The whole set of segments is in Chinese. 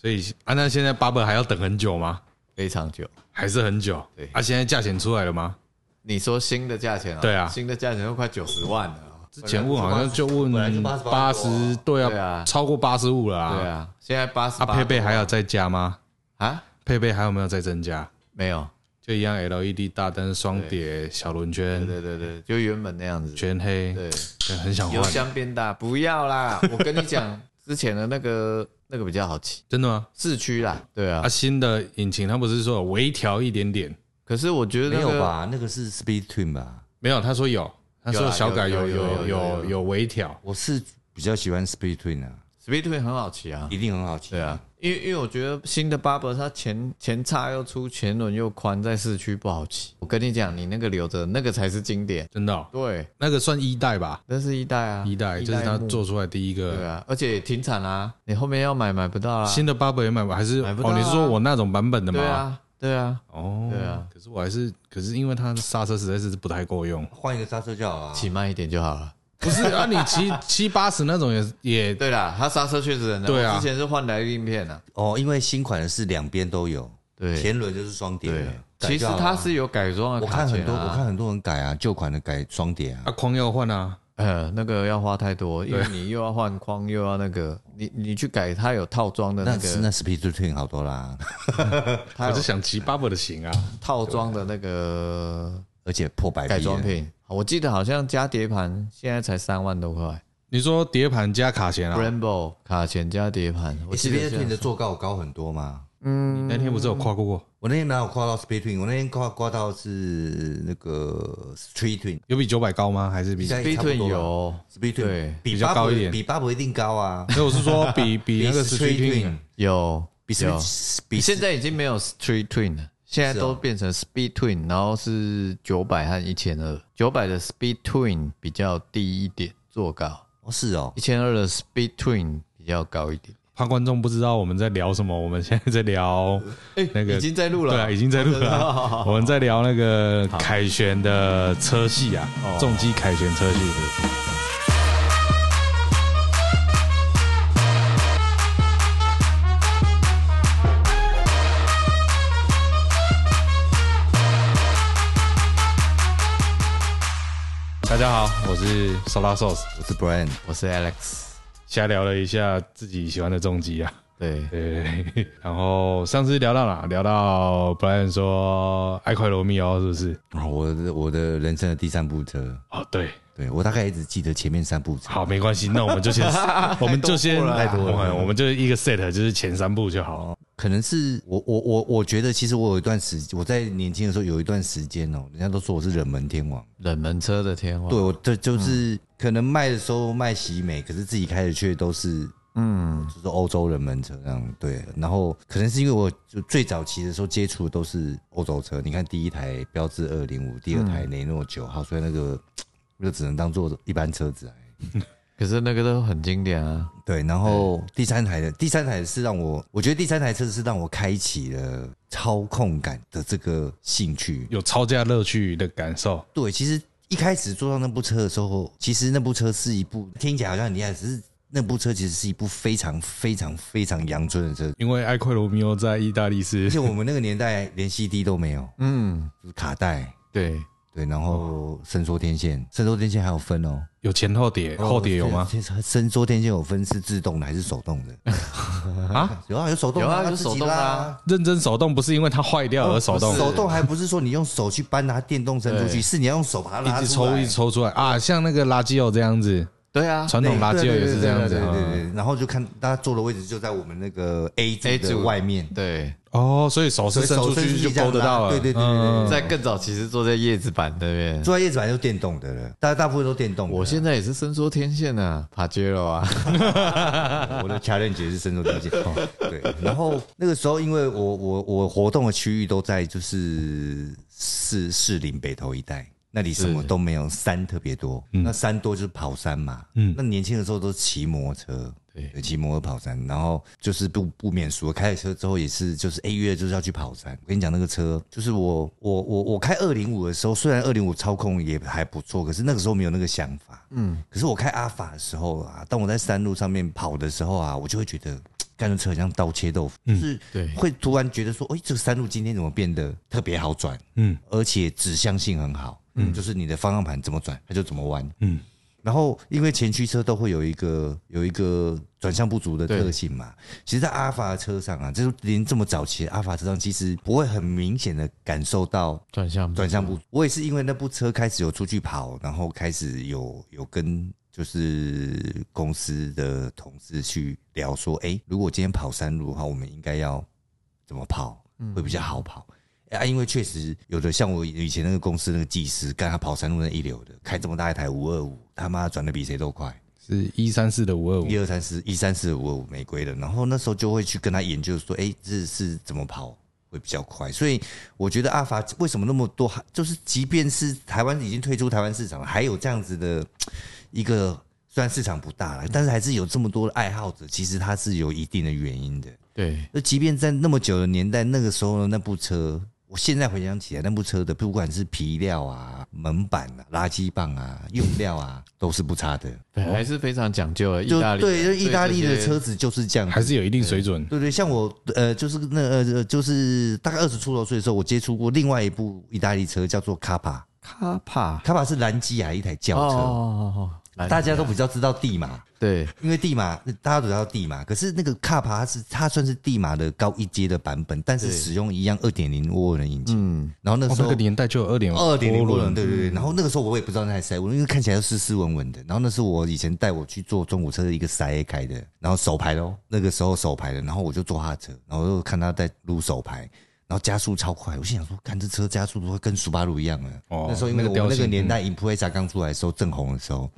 所以啊，那现在 Bubble 还要等很久吗？非常久。还是很久？对啊，现在价钱出来了吗？你说新的价钱啊？对啊新的价钱都快九十万了啊。之前问好像就问本来就88八十，对对啊啊，超过八十五了啊。对，啊，现在八十啊，八。配备还要再加吗？啊？配备还有没有再增加？没有。就一样 LED 大灯、双碟、小轮圈、对对对，就原本那样子。全黑，对，对很想换油。箱变大，不要啦！我跟你讲，之前的那个那个比较好骑，真的吗？四驱啦。对啊啊，，新的引擎它不是说有微调一点点？可是我觉得那个没有吧？那个是 Speed Twin 吧？没有，他说有，他说啦小改有有有有有有有有有微调。我是比较喜欢 Speed Twin 啊，Speed Twin 很好骑啊。一定很好骑。对啊，因为因为我觉得新的 Barber 它前前叉又粗，前轮又宽，在市区不好骑。我跟你讲，你那个留着，那个才是经典。真的哦、对，那个算一代吧？那是一代啊，一代，这是他做出来第一个对啊，而且停产啦，你后面要买买不到啦。新的 Barber 也买不？还是买不到啊哦？你是说我那种版本的吗？对啊，对啊，哦，对啊。可是我还是，可是因为它的刹车实在是不太够用。换一个刹车就好了。骑慢一点就好了。不是啊，你骑七八十那种也也对啦，它刹车确实很难。对啊之前是换来硬片啊。哦，因为新款的是两边都有，对前轮就是双碟对的。，其实它是有改装的我看很多，我看啊。很多人改啊，旧款的改双碟啊啊。框要换啊。呃，那个要花太多，因为你又要换框，又要那个，你你去改，它有套装的那个，那是那 Speed Twin 好多啦，我是想骑 Bubble 的型啊。套装的那个而且破百改。装品。我记得好像加碟盘现在才三万多块你说碟盘加卡钳啊？，Brembo 卡钳加碟盘，我记得 Speed Twin 的坐高高很多吗。嗯，那天不是有跨过？我那天哪有跨到 Speed Twin？我那天跨跨到是那个 Street Twin，有比九百高吗？还是比？Speed 差不 Twin 多有 Speed Twin 比比较高一点比 Bubble 一定高啊。那我是说比 比那个 Street Twin 有比有，Speed 比现在已经没有 Street Twin 了。现在都变成 Speed Twin，然后是九百和一千二。九百的 Speed Twin 比较低一点，坐高；哦是哦一，千二的 Speed Twin 比较高一点。怕观众不知道我们在聊什么，我们现在在聊那个已经在录了，对啊，已经在录了好啊。好好 我们在聊那个凯旋的车系啊，重机凯旋车系。家好，我是 Solar Sauce，我是 Brian，我是 Alex。瞎聊了一下自己喜欢的重机啊。对，对，然后上次聊到哪？聊到 Brian 说爱快罗密欧是不是？哦我的我的人生的第三部车，哦，对，对我大概一直记得前面三部车。好，没关系，那我们就先，我们就先我们就一个 set，就是前三部就好。可能是我我我我觉得，其实我有一段时我在年轻的时候有一段时间哦，人家都说我是冷门天王。冷门车的天王。对，我这就是可能卖的时候卖喜美，可是自己开的却都是嗯，就是欧洲冷门车这样。对，然后可能是因为我就最早期的时候接触的都是欧洲车，你看第一台标致二零五，第二台雷诺九号，所以那个就只能当做一般车子来。可是那个都很经典啊。对，然后第三台的第三台是让我，我觉得第三台车是让我开启了操控感的这个兴趣。有超驾乐趣的感受，对，其实一开始坐上那部车的时候，其实那部车是一部听起来好像很厉害，只是那部车其实是一部非常非常非常阳春的车，因为艾奎罗密欧在意大利是而且我们那个年代连 CD 都没有，嗯，就是卡带。对，对，然后伸缩天线，伸缩天线还有分哦。有前后碟，后碟有吗？其实伸缩天线有分是自动的还是手动的？啊，有啊，有手动有啊有手动的啊。认真手动不是因为它坏掉而手动。手动还不是说你用手去搬它，电动伸出去，是你要用手把它拉一直抽一直抽出来。啊，像那个垃圾油这样子，对啊，传统垃圾油也是这样子对对对。然后就看大家坐的位置就在我们那个 A 组 A 的外面，对，哦，所以手是伸出去就勾得到了，对对对对在更早其实坐在叶子板那边。坐在叶子板就电动的了，大家大部分都电动的。我现在也是伸缩天线啊，爬街了啊。我的 challenge 是伸缩天线，哦对。然后那个时候，因为我我我活动的区域都在就是士士林北头一带，那里什么都没有，山特别多。那山多就是跑山嘛，嗯，那年轻的时候都骑摩托车。对，骑摩托跑山，然后就是不不免俗，开了车之后也是，就是 A 月就是要去跑山。我跟你讲，那个车就是我我我我开二零五的时候，虽然二零五操控也还不错，可是那个时候没有那个想法。嗯，可是我开阿法的时候啊，当我在山路上面跑的时候啊，我就会觉得，干的车很像刀切豆腐，就是对。会突然觉得说，哎、这个山路今天怎么变得特别好转，嗯。而且指向性很好，嗯，就是你的方向盘怎么转，它就怎么弯，嗯，然后因为前驱车都会有一个有一个转向不足的特性嘛，其实，在阿法的车上啊，就是连这么早期的阿法车上，其实不会很明显的感受到转向转向不足。我也是因为那部车开始有出去跑，然后开始有有跟就是公司的同事去聊说，哎，如果今天跑山路的话，我们应该要怎么跑？会比较好跑？啊，因为确实有的像我以前那个公司那个技师，干他跑山路那一流的，开这么大一台五二五，他妈转的比谁都快。是一三四的五二五一，二三四一三四五二五玫瑰的，然后那时候就会去跟他研究说，哎、这是怎么跑会比较快？所以我觉得阿法为什么那么多，就是即便是台湾已经退出台湾市场了，还有这样子的一个，虽然市场不大了，但是还是有这么多的爱好者，其实它是有一定的原因的。对那即便在那么久的年代，那个时候的那部车，我现在回想起来，那部车的不管是皮料啊、门板啊、垃圾棒啊、用料啊，都是不差的。对，还是非常讲究的。意就大利对，就意大利的车子就是这样，还是有一定水准。对对，像我呃，就是那呃，就是大概二十出头岁的时候，我接触过另外一部意大利车，叫做卡帕。卡帕卡帕是兰基亚一台轿车，哦，来大家都比较知道地马，对因为地马大家都知道地马，可是那个卡帕它是它算是地马的高一阶的版本，但是使用一样二点零涡轮引擎。嗯，哦，然后那时候那个年代就有二点二点零涡轮，对对对。然后那个时候我也不知道那台塞涡轮，因为看起来都斯斯文文的。然后那是我以前带我去坐中古车的一个塞 A 开的，然后手排的哦，那个时候手排的，然后我就坐他的车，然后就看他在撸手排。然后加速超快，我心想说，看这车加速都会跟苏巴鲁一样了。哦那时候因为我那个年代 i m p r e s a 刚出来的时候正红的时候，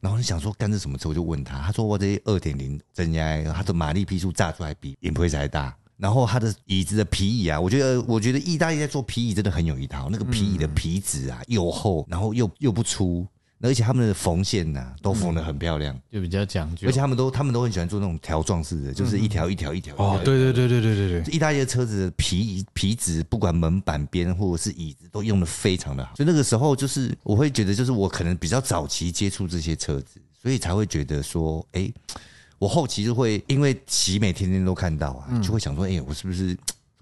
然后就想说干这什么车，我就问他，他说我这二点零增压，它的马力匹数炸出来比 i m p r e s a 还大。然后它的椅子的皮椅啊，我觉得我觉得意大利在做皮椅真的很有一套，那个皮椅的皮质啊又厚，然后又又不粗，而且他们的缝线呐、都缝得很漂亮，就比较讲究而且。他们都他们都很喜欢做那种条状式的，就是一条一条一条。哦，对对对对对对对，意大利的车子的皮皮质，不管门板边或者是椅子，都用的非常的好。所以那个时候，就是我会觉得，就是我可能比较早期接触这些车子，所以才会觉得说，哎、我后期就会因为骑每天天都看到啊，就会想说，哎、我是不是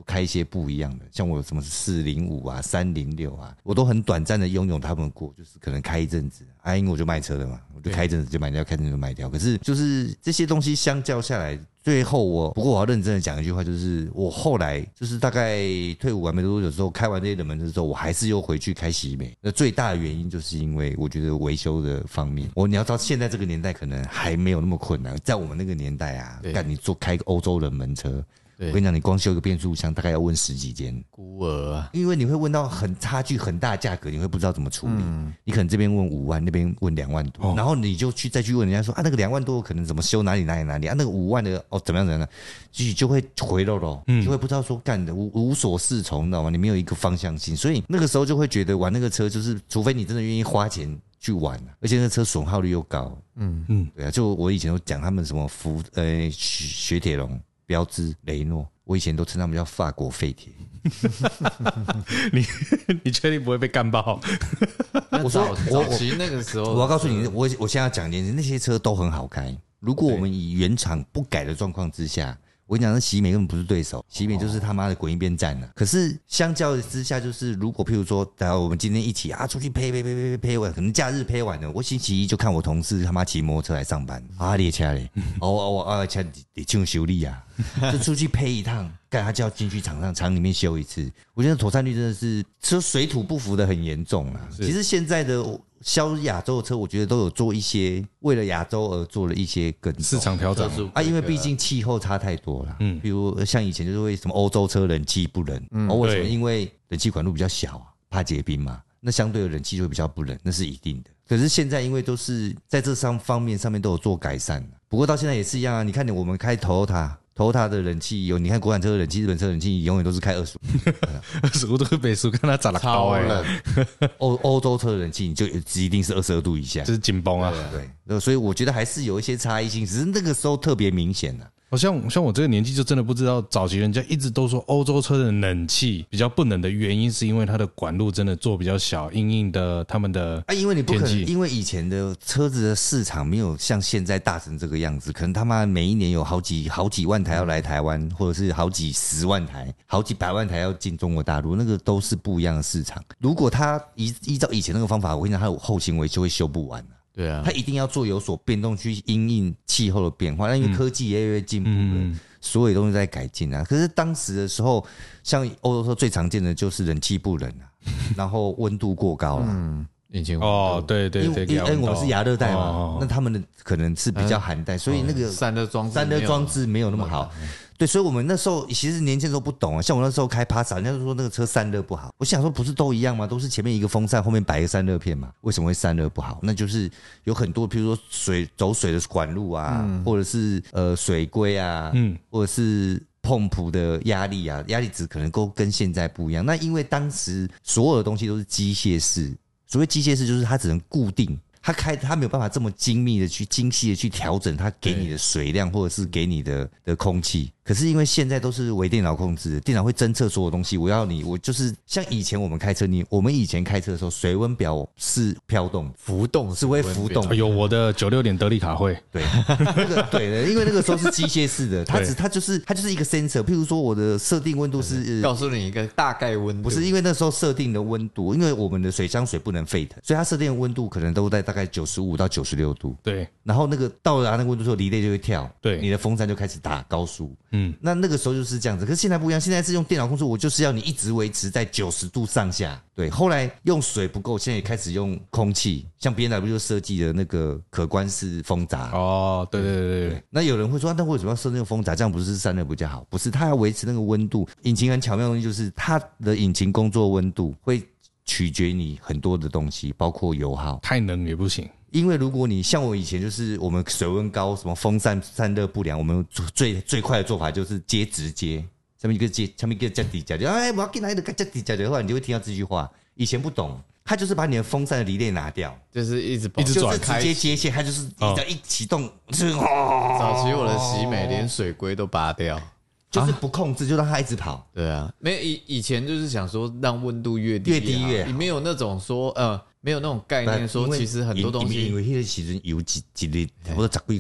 开一些不一样的？像我有什么四零五啊、三零六啊，我都很短暂的拥有他们过，就是可能开一阵子，啊，因为我就卖车了嘛，我就开一阵子就卖掉，开一阵子就卖掉。可是就是这些东西相较下来，最后我不过我要认真的讲一句话，就是我后来就是大概退伍完没多久之后，开完这些冷门车之后，我还是又回去开喜美。那最大的原因就是因为我觉得维修的方面，我你要到现在这个年代可能还没有那么困难，在我们那个年代啊，对干你做开个欧洲冷门车。对。我跟你讲，你光修一个变速箱大概要问十几间，孤儿啊，因为你会问到很差距很大的价格，你会不知道怎么处理。你可能这边问五万，那边问两万多，然后你就去再去问人家说啊，那个两万多可能怎么修哪里哪里哪里？啊，那个五万的哦怎么样怎么样，就就会回漏漏，就会不知道说干的无无所适从，你知道吗？你没有一个方向性，所以那个时候就会觉得玩那个车就是，除非你真的愿意花钱。去玩啊而且那个车损耗率又高，嗯。嗯，对啊，就我以前都讲他们什么福呃雪雪铁龙、标致、雷诺，我以前都称他们叫法国废铁。你 你确定不会被干爆？我说早我早期那个时候，我要告诉你，我我现在要讲一件事，那些车都很好开。如果我们以原厂不改的状况之下，我跟你讲，那喜美根本不是对手，喜美就是他妈的滚一边站了。可是相较之下，就是如果譬如说，然后我们今天一起啊出去呸呸呸呸呸呸完，可能假日呸完了，我星期一就看我同事他妈骑摩托车来上班，啊列车嘞，哦哦啊车得进修理啊，就出去呸一趟，干他就要进去厂上厂里面修一次。我觉得妥善率真的是车水土不服的很严重啊。其实现在的销亚洲的车，我觉得都有做一些为了亚洲而做了一些跟市场调整啊，因为毕竟气候差太多了。嗯嗯，比如像以前就是为什么欧洲车冷气不冷，哦，为什么？因为冷气管路比较小啊，怕结冰嘛。那相对的冷气就会比较不冷，那是一定的。可是现在因为都是在这上方面上面都有做改善不过到现在也是一样啊。你看，我们开 Toyota。Toyota 的冷气有，你看国产车的冷气、日本车的冷气永远都是开二十五，二十五度北数，看它长得高哎，超冷，欧欧洲车的冷气你就一定是二十二度以下。就。是紧绷啊。对，所以我觉得还是有一些差异性，只是那个时候特别明显的、好像像我这个年纪就真的不知道，早期人家一直都说欧洲车的冷气比较不冷的原因，是因为它的管路真的做比较小，硬硬的他们的啊，因为你不可能，因为以前的车子的市场没有像现在大成这个样子，可能他妈每一年有好几好几万台要来台湾，或者是好几十万台、好几百万台要进中国大陆，那个都是不一样的市场。如果他依依照以前那个方法，我跟你讲，他有后勤维修会修不完的、对啊他，一定要做有所变动，去因应气候的变化。那因为科技也越来越进步了，嗯所有东西在改进啊。可是当时的时候，像欧洲说最常见的就是冷气不冷啊，然后温度过高了。嗯，引擎哦，对对对，因为因为我们是亚热带嘛，哦那他们的可能是比较寒带，所以那个散热装置散热装置没有那么好。对，所以我们那时候其实年轻的时候不懂啊，像我那时候开帕萨，人家就说那个车散热不好。我想说不是都一样吗？都是前面一个风扇，后面摆一个散热片嘛，为什么会散热不好？那就是有很多，比如说水走水的管路啊，或者是呃水龟啊，嗯或者是。碰浦的压力啊，压力值可能都跟现在不一样。那因为当时所有的东西都是机械式，所谓机械式就是它只能固定，它开它没有办法这么精密的去精细的去调整它给你的水量或者是给你的的空气。可是因为现在都是微电脑控制，电脑会侦测所有东西。我要你，我就是像以前我们开车，你我们以前开车的时候，水温表是飘动，浮动是会浮动哎呦，我的九六点德利卡会，对，那个 对的，因为那个时候是机械式的，它只它就是它就是一个 sensor。譬如说我的设定温度是告诉你一个大概温度，不是因为那时候设定的温度，因为我们的水箱水不能沸腾，所以它设定的温度可能都在大概九十五到九十六度。对，然后那个到达那个温度之后，离类就会跳，对你的风扇就开始打高速。嗯，那那个时候就是这样子，可是现在不一样，现在是用电脑控制，我就是要你一直维持在九十度上下。对，后来用水不够，现在也开始用空气，像 B N W 就设计的那个可观式风闸。哦，对对对对，那有人会说，啊那为什么要设那个风闸？这样不是散热比较好？不是，它要维持那个温度。引擎很巧妙的东西就是它的引擎工作温度会取决你很多的东西，包括油耗。太冷也不行。因为如果你像我以前就是我们水温高，什么风扇散热不良，我们最最快的做法就是接直接，下面一个接，下面一个加底加就哎，我要进来的加底加的话，你就会听到这句话。以前不懂，他就是把你的风扇的离链拿掉，就是一直一直转开直开接接线，它就是你哦只要一启动，就是哦，早期我的洗美连水龟都拔掉。就是不控制，就让它一直跑。对啊，没有以以前就是想说让温度越低越低越好。你没有那种说呃，没有那种概念说其实很多东西因西为那个时阵有几几粒或者十几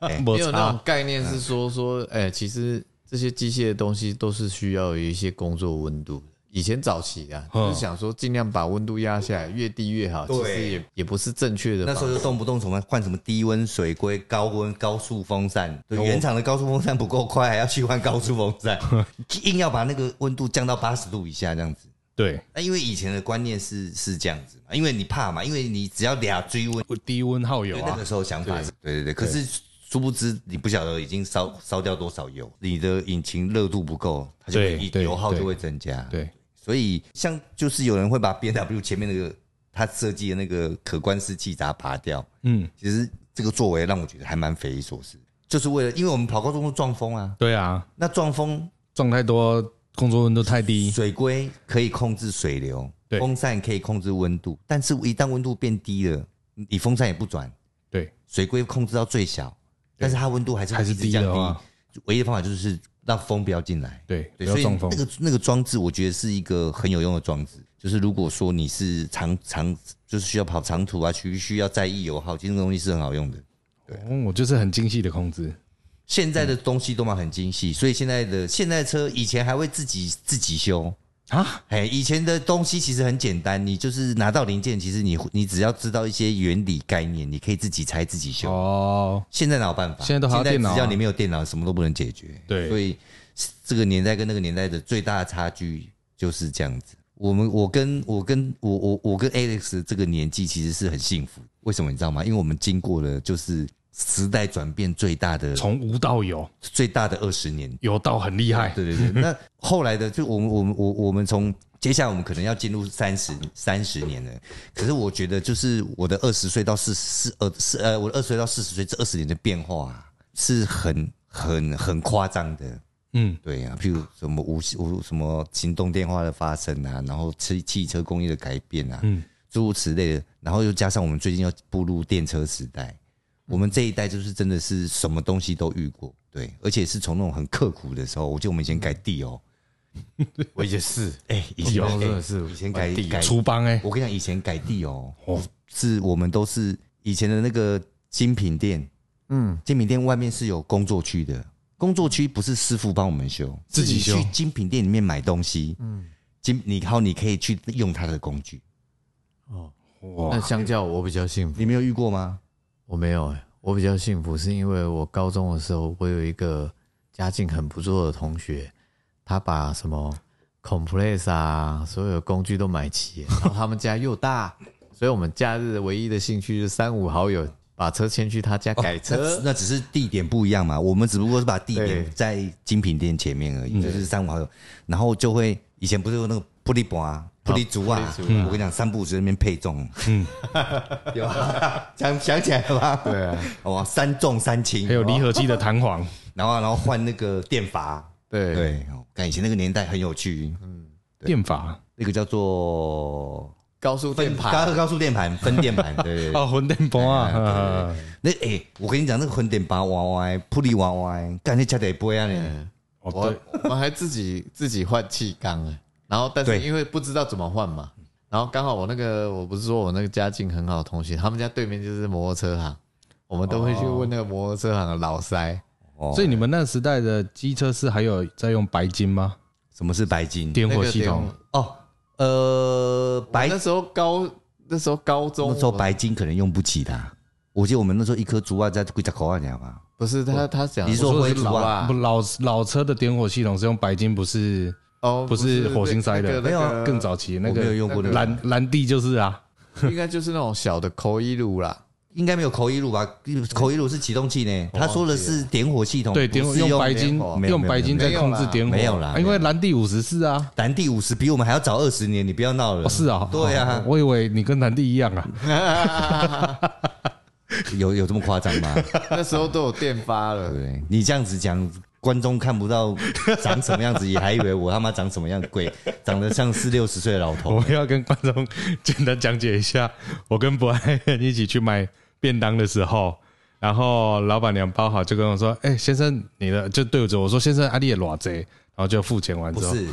没 没有那种概念是说说，哎、其实这些机械的东西都是需要有一些工作温度的。以前早期啊，嗯就是想说尽量把温度压下来，越低越好。其实也也不是正确的那。时候就动不动什么换什么低温水龟、高温高速风扇，对，哦原厂的高速风扇不够快，还要去换高速风扇，硬要把那个温度降到八十度以下这样子。对，那因为以前的观念是是这样子嘛，因为你怕嘛，因为你只要俩追温，低温耗油那个，时候想法是，对对对。可是殊不知你不晓得已经烧烧掉多少油，你的引擎热度不够，它就会对对对油耗就会增加。对，所以像就是有人会把 B N W 前面那个他设计的那个可观式气闸拔掉，嗯，其实这个作为让我觉得还蛮匪夷所思，就是为了因为我们跑高速公路撞风啊，对啊，那撞风撞太多，工作温度太低，水龟可以控制水流，对。风扇可以控制温度，但是一旦温度变低了，你风扇也不转，对，水龟控制到最小，但是它温度还是还是低。的话。低，唯一的方法就是让风不要进来。对，对，所以那，个那个装置，我觉得是一个很有用的装置。就是如果说你是长长，就是需要跑长途啊，需需要在意油耗，其实那个东西是很好用的。对我就是很精细的控制，现在的东西都嘛很精细，所以现在的现在的车以前还会自己自己修啊，哎，以前的东西其实很简单，你就是拿到零件，其实你你只要知道一些原理概念，你可以自己拆自己修。哦，现在哪有办法？现在都还要电脑啊只要你没有电脑，什么都不能解决。对所以这个年代跟那个年代的最大的差距就是这样子。我们我跟我跟我我我跟 Alex 这个年纪其实是很幸福，为什么你知道吗？因为我们经过了就是时代转变最大的从无到有，最大的二十年。有到很厉害，对对对，那后来的就我们我们我我们从接下来我们可能要进入三十三十年了，可是我觉得就是我的二十岁到四四呃四呃我的二十岁到四十岁这二十年的变化、啊、是很很很夸张的。嗯，对啊，譬如什么无无什么行动电话的发生啊，然后汽汽车工业的改变啊，嗯。诸如此类的，然后又加上我们最近要步入电车时代，我们这一代就是真的是什么东西都遇过，对，而且是从那种很刻苦的时候，我记得我们以前改地哦，我也是，哎、以前真的是。以前改地。改，厨帮哎，我跟你讲，以前改地哦，哦。是我们都是以前的那个精品店，嗯，精品店外面是有工作区的，工作区不是师傅帮我们修，自己修。去精品店里面买东西，嗯，精你然后你可以去用他的工具，哦，那，相较我比较幸福，你没有遇过吗？我没有哎、我比较幸福是因为我高中的时候，我有一个家境很不错的同学，他把什么 Complex 啊，所有的工具都买齐，然后他们家又大，所以我们假日唯一的兴趣是三五好友把车牵去他家改车。那那只是地点不一样嘛，我们只不过是把地点在精品店前面而已，就是三五好友，然后就会以前不是有那个布利博啊、布利族啊，我跟你讲，三步在那边配重，嗯，有啊，想想起来了吧？对啊，哇，三重三轻，还有离合器的弹簧，然后然后换那个电阀，对。对，哦看以前那个年代很有趣，嗯。电阀？那个叫做高速电高盘，高速电盘分电盘，对对混电波啊，那哎、我跟你讲，那个混电拔哇哇，普利哇哇，干那加得不呀呢？哦我对，我还自己自己换气缸哎，然后但是因为不知道怎么换嘛，然后刚好我那个我不是说我那个家境很好的同学，他们家对面就是摩托车行，我们都会去问那个摩托车行的老塞，哦。所以你们那时代的机车是还有在用白金吗？什么是白金？点火系统？哦，呃，白白那时候高那时候高中那时候白金可能用不起的啊、我记得我们那时候一颗竹啊在几十块钱嘛，不是他他讲你是说我灰族啊？是老啊。不，老老车的点火系统是用白金，不是哦不是火星塞的没有更早期那我没有个用过的蓝蓝地就是啊，应该就是那种小的口一路啦，应该没有口一路吧？口一路是启动器呢，他说的是点火系统，对，点火用用白金用白金在控制点火，没有啦啊因为蓝地五十四啊，蓝地五十比我们还要早二十年，你不要闹了。哦是啊，对啊。哦我以为你跟蓝地一样啊，有有这么夸张吗？那时候都有电发了，对你这样子讲，观众看不到长什么样子，也还以为我他妈长什么样鬼，长得像四六十岁的老头我。要跟观众简单讲解一下，我跟博爱一起去买便当的时候，然后老板娘包好就跟我说：“哎、先生，你的就对着我说，先生，阿丽也裸贼。”然后就付钱完之后，不是，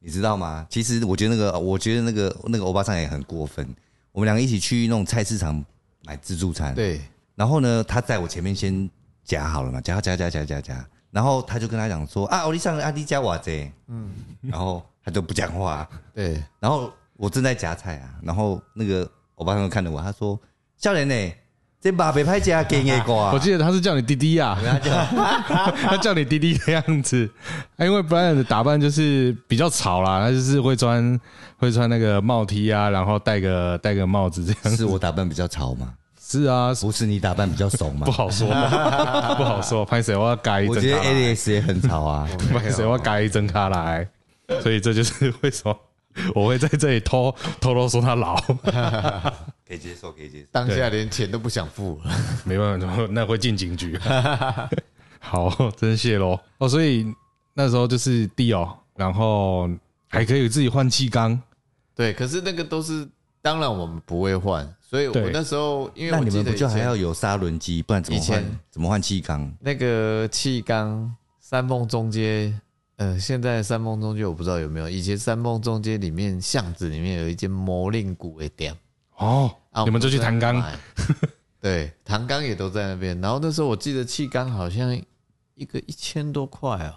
你知道吗？其实我觉得那个，我觉得那个那个欧巴桑也很过分。我们两个一起去那种菜市场买自助餐，对，然后呢，他在我前面先夹好了嘛，夹夹夹夹夹夹，然后他就跟他讲说：“啊，欧丽上阿弟加瓦贼。”嗯，然后他就不讲话，对，然后我正在夹菜啊，然后那个我爸他们看着我，他说：“笑脸呢，这把北派家给你瓜。”我记得他是叫你弟弟啊，他叫。你弟弟的样子，啊因为 Brian 的打扮就是比较潮啦，他就是会穿会穿那个帽 T 啊，然后戴个戴个帽子这样。是我打扮比较潮嘛，是啊，不是你打扮比较怂嘛不？好说，不好说。拍谁我要改一我觉得整卡来，Alex 也很潮啊。拍谁我要改一整卡来，所以这就是为什么 我会在这里偷偷偷说他老，可以接受，可以接受。当下连钱都不想付了，没办法，那会进警局。好，真谢喽。哦，所以那时候就是地哦，然后还可以自己换气缸。对，可是那个都是，当然我们不会换，所以我对那时候因为那你我记得们不就还前要有砂轮机，不然怎么以前换？怎么换气缸？那个气缸三凤中街，呃，现在三凤中街我不知道有没有，以前三凤中街里面巷子里面有一间魔令谷的店，哦，啊你们就去弹钢，，我们在那买对，弹钢也都在那边。然后那时候我记得气缸好像一个一千多块哦，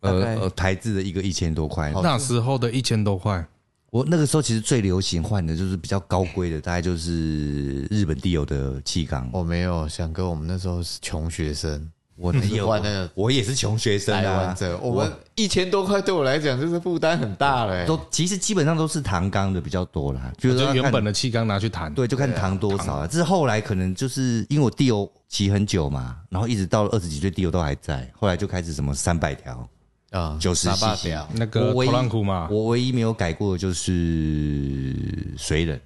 大概呃呃，台制的一个一千多块。那时候的一千多块，我那个时候其实最流行换的就是比较高规的，大概就是日本地油的气缸。我没有想跟我们那时候是穷学生，我没有换那个我也是穷学生啊。者，我们一千多块对我来讲就是负担很大了、欸。都其实基本上都是糖缸的比较多啦，就是原本的气缸拿去弹。对，就看糖多少啊。这是后来可能就是因为我地油骑很久嘛，然后一直到了二十几岁，地油都还在，后来就开始什么三百条、啊，九十沙巴 cc，那个我唯一我唯一没有改过的就是水冷，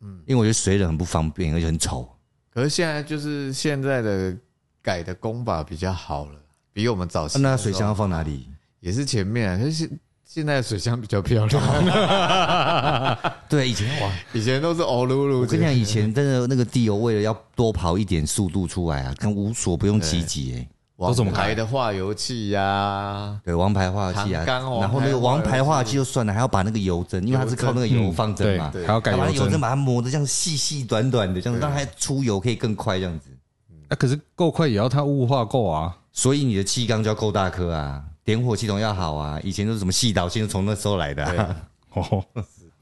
嗯，因为我觉得水冷很不方便，而且很丑。可是现在就是现在的改的功法比较好了，比我们早期、啊那水箱要放哪里？也是前面啊，可 是现在的水箱比较漂亮，对，以前哇，以前都是欧噜噜。我跟你讲，以前真的那个地油为了要多跑一点速度出来啊，跟无所不用其极哎。都怎么排的化油器呀？对，王牌化油器啊，然后那个王牌化油器就算了，还要把那个油针，因为它是靠那个油放针嘛，还要改油针，把它磨的这样细细短短的，这样让它出油可以更快，这样子。啊，可是够快也要它雾化够啊，所以你的气缸就要够大颗啊，点火系统要好啊。以前都是什么细导线，从那时候来的。哦，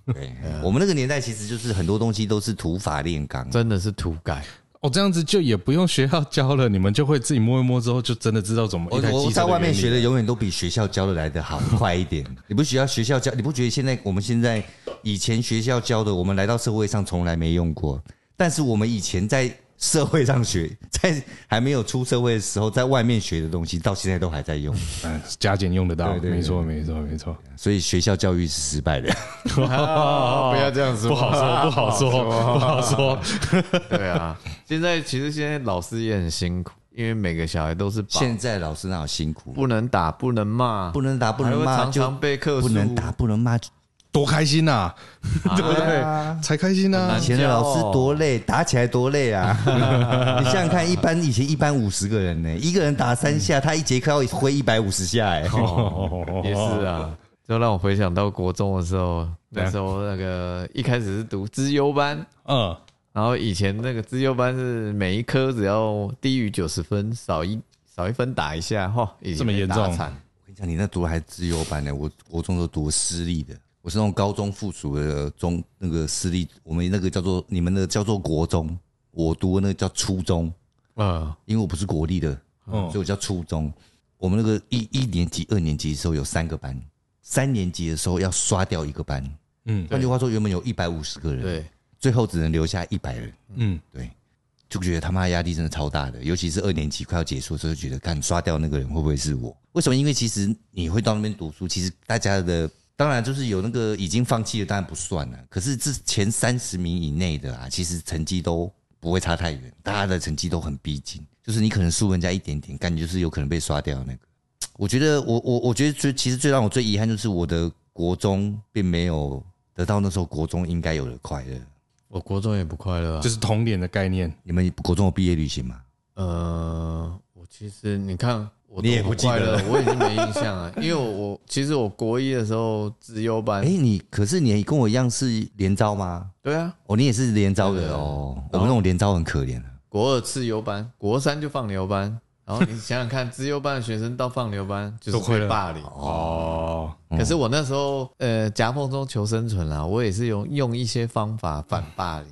对，我们那个年代其实就是很多东西都是土法炼钢，真的是土改。哦，这样子就也不用学校教了，你们就会自己摸一摸之后，就真的知道怎么。我我在外面学的永远都比学校教的来的好快一点。你不需要学校教，你不觉得现在我们现在以前学校教的，我们来到社会上从来没用过，但是我们以前在。社会上学，在还没有出社会的时候，在外面学的东西，到现在都还在用。嗯，加减用得到，没错，没错，没错。所以学校教育是失败的。不要这样子，不好说，不好说，不好说。对啊，现在其实现在老师也很辛苦，因为每个小孩都是。现在老师那好辛苦，不能打，不能骂，不能打，不能骂，常常被课不能打，不能骂。多开心呐，对不对？才开心呢。以前的老师多累，打起来多累啊！你想想看，一般以前一般五十个人呢，一个人打三下，他一节课要挥一百五十下，哎，也是啊。就让我回想到国中的时候，那时候那个一开始是读资优班，嗯，然后以前那个资优班是每一科只要低于九十分，少一少一分打一下，哈，这么严重。我跟你讲，你那读还是资优班呢，我国中都读私立的。我是那种高中附属的中那个私立，我们那个叫做你们的叫做国中，我读那个叫初中啊，因为我不是国立的，所以我叫初中。我们那个一一年级、二年级的时候有三个班，三年级的时候要刷掉一个班。嗯，换句话说，原本有一百五十个人，对，最后只能留下一百人。嗯，对，就觉得他妈压力真的超大的，尤其是二年级快要结束的时候，就觉得看刷掉那个人会不会是我？为什么？因为其实你会到那边读书，其实大家的。当然，就是有那个已经放弃的，当然不算了。可是这前三十名以内的啊，其实成绩都不会差太远，大家的成绩都很逼近。就是你可能输人家一点点，感觉就是有可能被刷掉那个。我觉得，我我我觉得最其实最让我最遗憾就是我的国中并没有得到那时候国中应该有的快乐。我国中也不快乐，就是童年的概念。你们国中有毕业旅行吗？呃，我其实你看。你也不记得了，我已经没印象了，因为我我其实我国一的时候自优班，哎，你可是你跟我一样是连招吗？对啊，哦，你也是连招的哦，我们那种连招很可怜的国二自优班，国三就放牛班，然后你想想看，自优班的学生到放牛班就是会霸凌哦。可是我那时候呃夹缝中求生存啊，我也是用用一些方法反霸凌。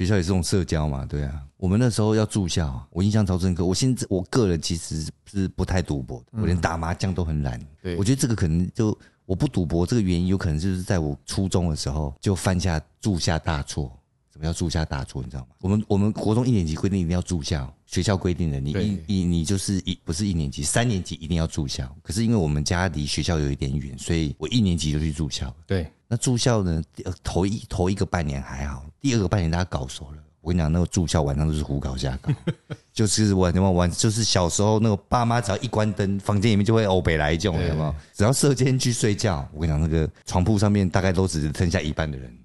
学校也是种社交嘛，对啊。我们那时候要住校，我印象超深刻。我现在我个人其实是不太赌博的，我连打麻将都很懒。对，我觉得这个可能就我不赌博这个原因，有可能就是在我初中的时候就犯下住下大错。什么叫住下大错？你知道吗？我们我们国中一年级规定一定要住校，学校规定的，你一你你就是一不是一年级，三年级一定要住校。可是因为我们家离学校有一点远，所以我一年级就去住校。对，那住校呢，头一头一个半年还好，第二个半年大家搞熟了。我跟你讲，那个住校晚上都是胡搞瞎搞，就是晚什么晚，就是小时候那个爸妈只要一关灯，房间里面就会欧北来一种，有没有？只要射间去睡觉，我跟你讲，那个床铺上面大概都只剩下一半的人。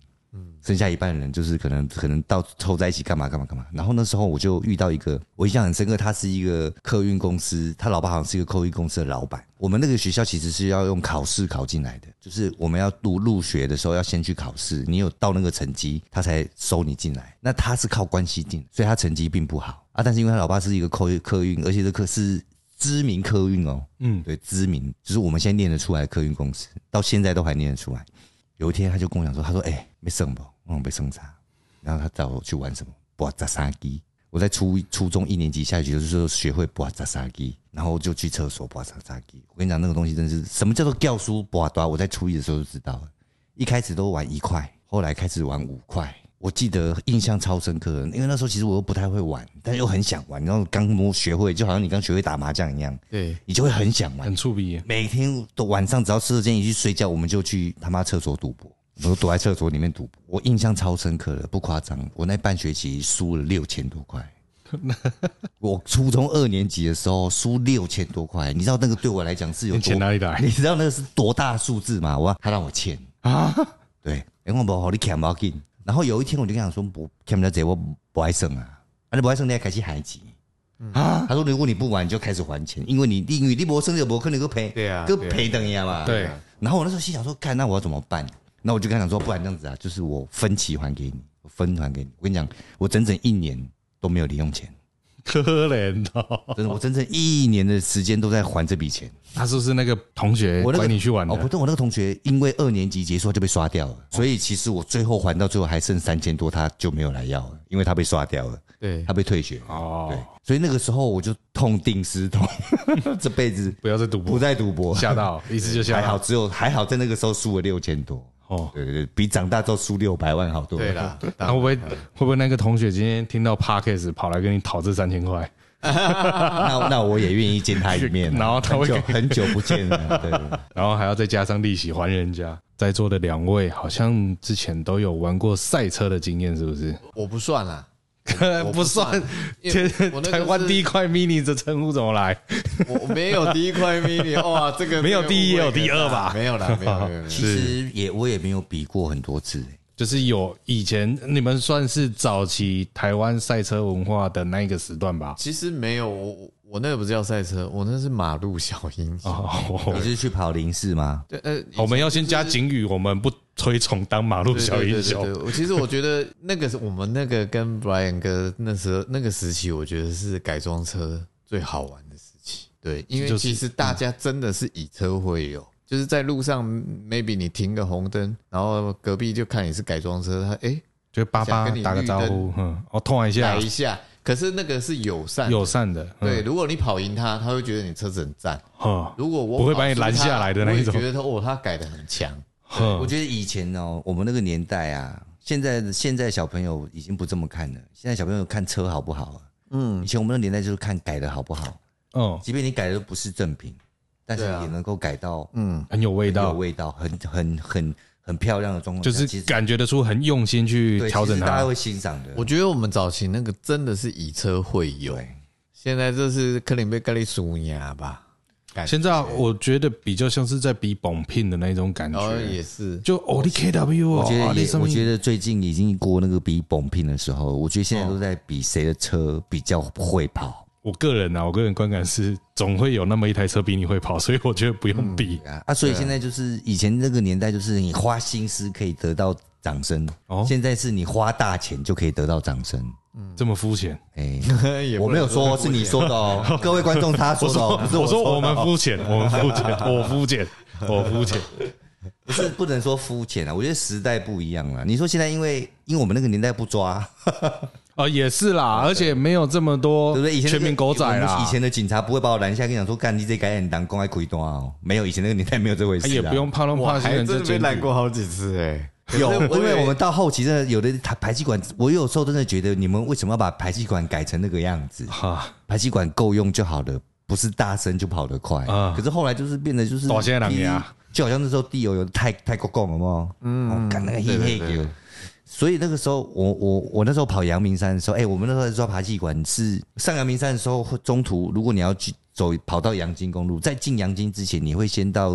剩下一半人就是可能可能到凑在一起干嘛干嘛干嘛，然后那时候我就遇到一个我印象很深刻，他是一个客运公司，他老爸好像是一个客运公司的老板。我们那个学校其实是要用考试考进来的，就是我们要入入学的时候要先去考试，你有到那个成绩，他才收你进来。那他是靠关系进，所以他成绩并不好啊。但是因为他老爸是一个客客运，而且这客是知名客运哦，嗯，对，知名，就是我们现在念得出来的客运公司，到现在都还念得出来。有一天他就跟我讲说，他说：“哎，没剩不？”我被剩啥，然后他找我去玩什么？刮扎沙机。我在初初中一年级下学期就是说学会刮扎沙机，然后就去厕所刮扎沙机。我跟你讲，那个东西真是什么叫做教书刮多？我在初一的时候就知道了。一开始都玩一块，后来开始玩五块。我记得印象超深刻，因为那时候其实我又不太会玩，但又很想玩。然后刚摸学会，就好像你刚学会打麻将一样，对你就会很想玩，很触鼻。每天都晚上只要时间一去睡觉，我们就去他妈厕所赌博。我躲在厕所里面赌，我印象超深刻的，不夸张。我那半学期输了六千多块，我初中二年级的时候输六千多块，你知道那个对我来讲是有你钱多？哪里来你知道那个是多大的数字吗？我他让我欠，啊？对，因为我不好你欠不要紧。然后有一天我就跟他说，不欠不了这我不爱生啊，而且不爱生你要开始还钱。啊？他说：“如果你不还，你就开始还钱，因为你因为你博生就博可能个赔，对啊个对啊赔等呀嘛。对。然后我那时候心想说，看那我要怎么办？那我就跟他讲说，不然这样子啊，就是我分期还给你，我分还给你。我跟你讲，我整整一年都没有零用钱，可怜哦，真的，我整整一年的时间都在还这笔钱。他是不是那个同学我那个拐你去玩哦，不？对，我那个同学因为二年级结束就被刷掉了，所以其实我最后还到最后还剩三千多，他就没有来要了，因为他被刷掉了，对。他被退学。哦。对，，所以那个时候我就痛定思痛，这辈子不要再赌博。不，再赌博，吓到，一次就吓还好，只有还好在那个时候输了六千多，哦，对对对，比长大之后输六百万好多。对，啦，那会不会会不会那个同学今天听到 podcast 跑来跟你讨这三千块？那那我也愿意见他一面啊，然后他会很久很久不见了，对，然后还要再加上利息还人家。在座的两位好像之前都有玩过赛车的经验，是不是？我不算啦，我 不算。因为我那个台湾第一块 mini 这称呼怎么来？我我没有第一块 mini，哇，这个没有第一也有第二吧没有啦，没有没有。其实也我也没有比过很多次，欸就是有以前你们算是早期台湾赛车文化的那一个时段吧？其实没有，我我我那个不是叫赛车，我那是马路小英雄。哦，你是去跑零四吗？对，呃，我们要先加警语，我们不推崇当马路小英对对对雄。对对我其实我觉得那个是我们那个跟 Brian 哥那时候那个时期，我觉得是改装车最好玩的时期。对，因为其实大家真的是以车会友，就是在路上，maybe 你停个红灯，然后隔壁就看你是改装车，他哎就叭叭跟你打个招呼，嗯，哦，痛一下打，一下，可是那个是友善，友善的，嗯。对，，如果你跑赢他，他会觉得你车子很赞。哼如果我不会把你拦下来的那一种。觉得他哦，他改的很强。我哼，觉得以前哦，我们那个年代啊，现在的现在小朋友已经不这么看了，现在小朋友看车好不好啊？嗯。以，前我们那个年代就是看改的好不好，嗯，即便你改的不是正品，但是也能够改到嗯，很有味很有，味道，很很很很漂亮的状况，就是其实感觉得出很用心去调整它大家会。欣赏的。我觉得我们早期那个真的是以车会友，对，现在这是克林贝格利苏亚吧？现在我觉得比较像是在比绑聘的那种感觉哦觉，也是，就奥迪 KW 哦，我觉得我觉得最近已经过那个比蹦拼的时候，我觉得现在都在比谁的车比较会跑。我个人啊，我个人观感是，总会有那么一台车比你会跑，所以我觉得不用比。啊啊，所以现在就是以前那个年代，就是你花心思可以得到掌声，哦现在是你花大钱就可以得到掌声。这么肤浅，哎，我没有说是你说的哦，各位观众他说的哦，不是我说我们肤浅，我们肤浅，我肤浅，我肤浅。不是不能说肤浅啊，我觉得时代不一样了。你说现在因为因为我们那个年代不抓，哦，也是啦，而且没有这么多对不对？以前那个全民狗仔啦，以前的警察不会把我拦下，跟你讲说干你这改人当公开亏端哦，没有，以前那个年代没有这回事啊。也不用怕乱我怕新人还真的被拦过好几次哎。有，因为我们到后期真的有的排排气管，我有时候真的觉得你们为什么要把排气管改成那个样子？哈，排气管够用就好了，不是大声就跑得快。啊可是后来就是变得就是就好像那时候地油有太太够够了嘛，嗯，干那个。所以那个时候，我我我那时候跑阳明山的时候，哎、我们那时候在抓排气管是上阳明山的时候，中途如果你要去走跑到阳金公路，在进阳金之前，你会先到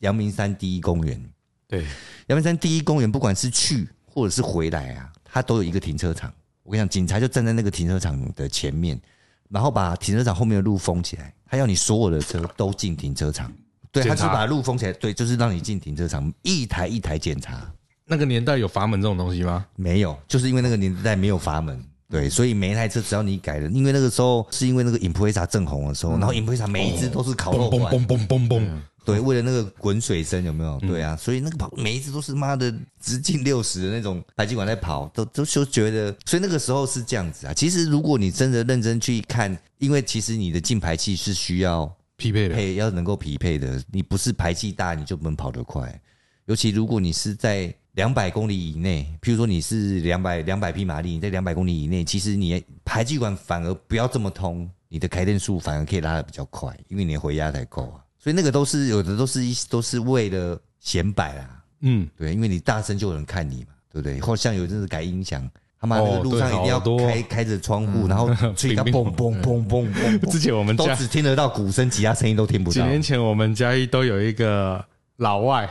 阳明山第一公园。对，阳明山第一公园，不管是去或者是回来啊，它都有一个停车场。我跟你讲，警察就站在那个停车场的前面，然后把停车场后面的路封起来，他要你所有的车都进停车场。对，他是把路封起来，对，就是让你进停车场，一台一台检查。那个年代有阀门这种东西吗？没有，就是因为那个年代没有阀门，对，所以每一台车只要你改了，因为那个时候是因为那个 Impreza 正红的时候，然后 Impreza 每一只都是烤肉嘣，嘣嘣嘣嘣，对，为了那个滚水声有没有？对啊，所以那个跑每一次都是妈的直径六十的那种排气管在跑，都都就觉得，所以那个时候是这样子啊。其实如果你真的认真去看，因为其实你的进排气是需要匹配的，配，要能够匹配的，你不是排气大你就不能跑得快。尤其如果你是在两百公里以内，譬如说你是两百两百匹马力，你在两百公里以内，其实你排气管反而不要这么通，你的开电速反而可以拉的比较快，因为你的回压才够啊。所以那个都是有的都是一都是为了显摆啦，嗯，对，因为你大声就有人看你嘛，对不对？或像有阵子改音响，他妈那个哦路上一定要开开着窗户，然后吹到乒嘣嘣嘣嘣嘣，之前我们都家只听得到鼓声，其他声音都听不到。几年前我们嘉义都有一个老外，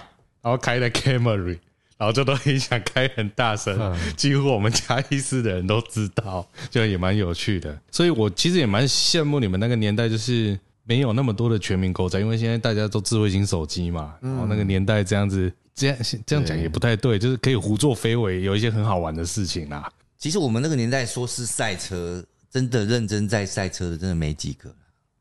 然后开的 Camry，然后就都很想开很大声，嗯几乎我们嘉义市的人都知道，就也蛮有趣的。所以我其实也蛮羡慕你们那个年代，就是没有那么多的全民购债，因为现在大家都智慧型手机嘛，然后那个年代这样子。这样这样讲也不太对，就是可以胡作非为，有一些很好玩的事情啦。其实我们那个年代说是赛车，真的认真在赛车的真的没几个。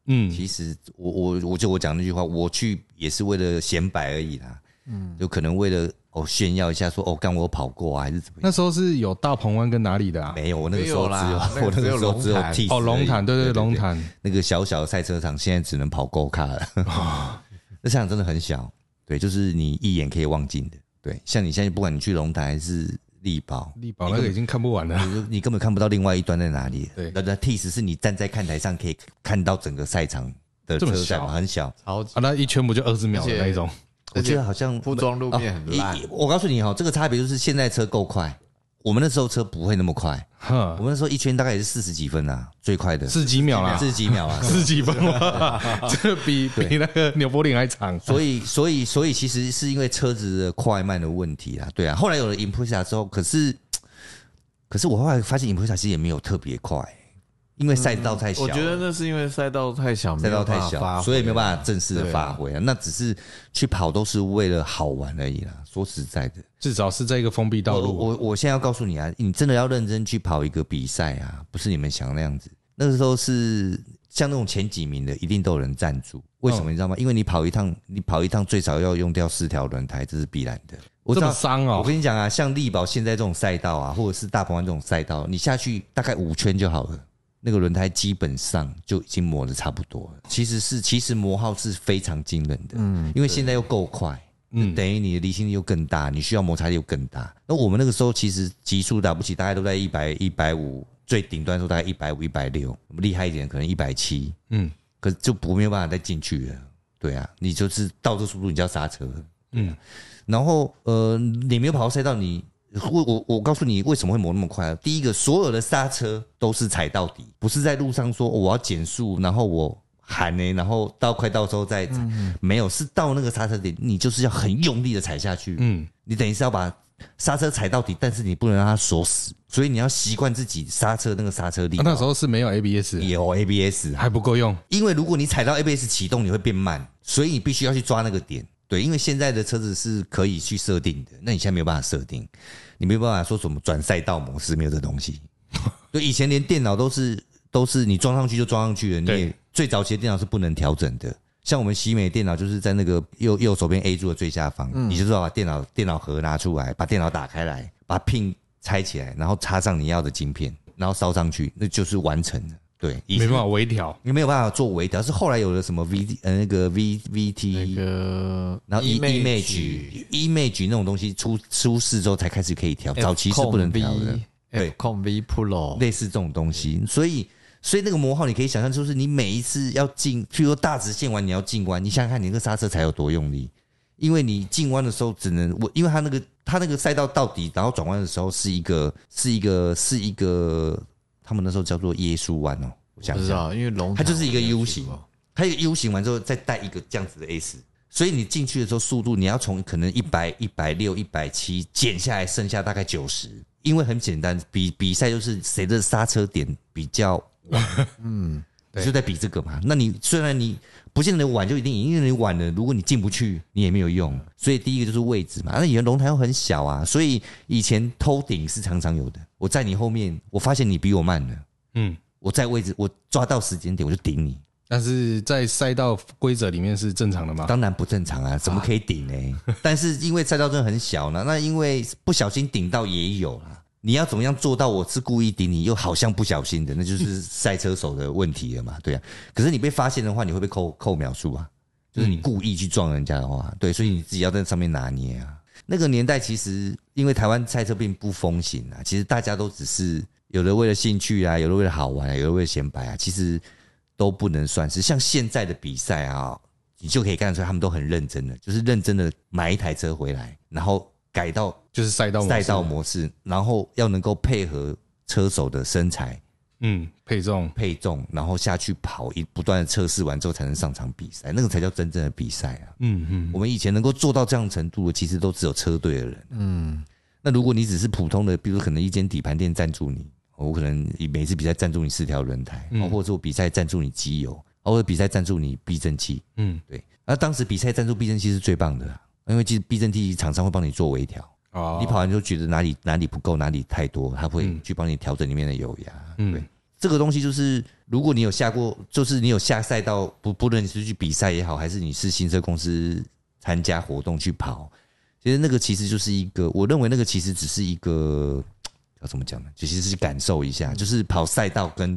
嗯，其实我我我就我讲那句话，我去也是为了显摆而已啦。嗯，有可能为了哦炫耀一下说，哦，刚我有跑过啊，还是怎么样？那时候是有大鹏湾跟哪里的啊？没有，我那个时候只有啦我那个时候只有 T 哦，龙潭，对对，龙潭。那个小小的赛车场，现在只能跑 Go 卡了。那赛场真的很小，对，就是你一眼可以望尽的。对，像你现在不管你去龙潭还是力宝，力宝那个已经看不完了。你就你根本看不到另外一端在哪里。对那那 T 十是你站在看台上可以看到整个赛场的这么车小很小。超级啊，那一圈不就二十秒的那一种？我觉得好像铺装路面很烂哦一我告诉你哈，这个差别就是现在车够快，我们那时候车不会那么快。我，们那时候一圈大概也是四十几分啊，最快的是几秒啦？四十几秒啊。十几分哇，这比比那个纽柏林还长。所以，所以，所以，其实是因为车子的快慢的问题啦，对啊。后来有了 Impreza 之后，可是，可是我后来发现 Impreza 其实也没有特别快，因为赛道太小，我觉得那是因为赛道太小，赛道太小，所以没有办法正式的发挥啊。那只是去跑都是为了好玩而已啦。说实在的，至少是在一个封闭道路。我我现在要告诉你啊，你真的要认真去跑一个比赛啊，不是你们想的那样子。那个时候是像那种前几名的，一定都有人赞助。为什么你知道吗？因为你跑一趟，你跑一趟最少要用掉四条轮胎，这是必然的。我这么伤哦，跟你讲啊，像力宝现在这种赛道啊，或者是大鹏湾这种赛道，你下去大概五圈就好了。那个轮胎基本上就已经磨的差不多了。其实是，其实磨耗是非常惊人的，嗯，因为现在又够快，嗯等于你的离心力又更大，你需要摩擦力又更大。那我们那个时候其实极速打不起，大概都在一百、一百五，最顶端的时候大概一百五、一百六，厉害一点可能一百七，嗯可是就不没有办法再进去了。对啊，你就是到这速度你就要刹车。嗯，然后呃，你没有跑到赛道，你我我我告诉你为什么会磨那么快。第一个，所有的刹车都是踩到底，不是在路上说、哦我要减速，然后我喊呢，然后到快到时候再踩，没有，是到那个刹车点，你就是要很用力的踩下去。嗯，你等于是要把刹车踩到底，但是你不能让它锁死，所以你要习惯自己刹车那个刹车力啊。那时候是没有 ABS，有 ABS 啊，还不够用。因为如果你踩到 ABS 启动，你会变慢，所以你必须要去抓那个点。对，因为现在的车子是可以去设定的，那你现在没有办法设定，你没有办法说什么转赛道模式，没有这东西。就以前连电脑都是都是你装上去就装上去了，你也对最早期的电脑是不能调整的。像我们西美电脑就是在那个右右手边 A 柱的最下方，你就知道把电脑电脑盒拿出来，把电脑打开来，把 pin 拆起来，然后插上你要的晶片，然后烧上去，那就是完成了。对，没办法微调。你没有办法做微调，是后来有了什么 V 呃那个 V V 那 T，个然后 E Image Image 那种东西出出世之后才开始可以调，早期是不能调的，对 V Pro 类似这种东西，所以所以那个磨耗你可以想象，就是你每一次要进，譬如说大直线弯你要进弯，你想想看你那个刹车才有多用力，因为你进弯的时候只能我，因为它那个它那个赛道到底，然后转弯的时候是一个是一个是一个，他们那时候叫做耶稣湾哦，我想知道，因为龙它就是一个 U 型。我没有去过。它一个 U 型完之后再带一个这样子的 S，所以你进去的时候速度你要从可能一百、一百六、一百七减下来，剩下大概九十。因为很简单，比比赛就是谁的刹车点比较晚，嗯，对就在比这个嘛。那你虽然你不见得晚就一定赢，因为你晚了，如果你进不去，你也没有用。所以第一个就是位置嘛。那以前龙潭又很小啊，所以以前偷顶是常常有的。我在你后面，我发现你比我慢了，嗯，我在位置，我抓到时间点我就顶你。但是在赛道规则里面是正常的吗？当然不正常啊，怎么可以顶呢？但是因为赛道真的很小呢，那因为不小心顶到也有啦。你要怎么样做到我是故意顶你，又好像不小心的，那就是 赛车手的问题了嘛，对啊。可是你被发现的话，你会被扣扣秒数啊，就是你故意去撞人家的话，对，所以你自己要在上面拿捏啊。那个年代其实因为台湾赛车并不风行啊，其实大家都只是有的为了兴趣啊，有的为了好玩啊，有的为了显摆啊，其实都不能算是像现在的比赛啊，你就可以看得出来他们都很认真的，就是认真的买一台车回来，然后改到就是赛道模式。赛道模式，然后要能够配合车手的身材。嗯配重。配重，然后下去跑，一不断的测试完之后才能上场比赛，那个才叫真正的比赛啊！嗯嗯。我们以前能够做到这样程度的，其实都只有车队的人。嗯，那如果你只是普通的，比如可能一间底盘店赞助你，我可能每次比赛赞助你四条轮胎，嗯。或者我比赛赞助你机油，或者比赛赞助你避震器，嗯。对。那当时比赛赞助避震器是最棒的啦，因为其实避震器厂商会帮你做微调，哦你跑完就觉得哪里哪里不够，哪里太多，他会嗯去帮你调整里面的油压。嗯对，这个东西就是，如果你有下过，就是你有下赛道，不不论你是去比赛也好，还是你是新车公司参加活动去跑，其实那个其实就是一个，我认为那个其实只是一个要怎么讲呢？就其实是感受一下，就是跑赛道跟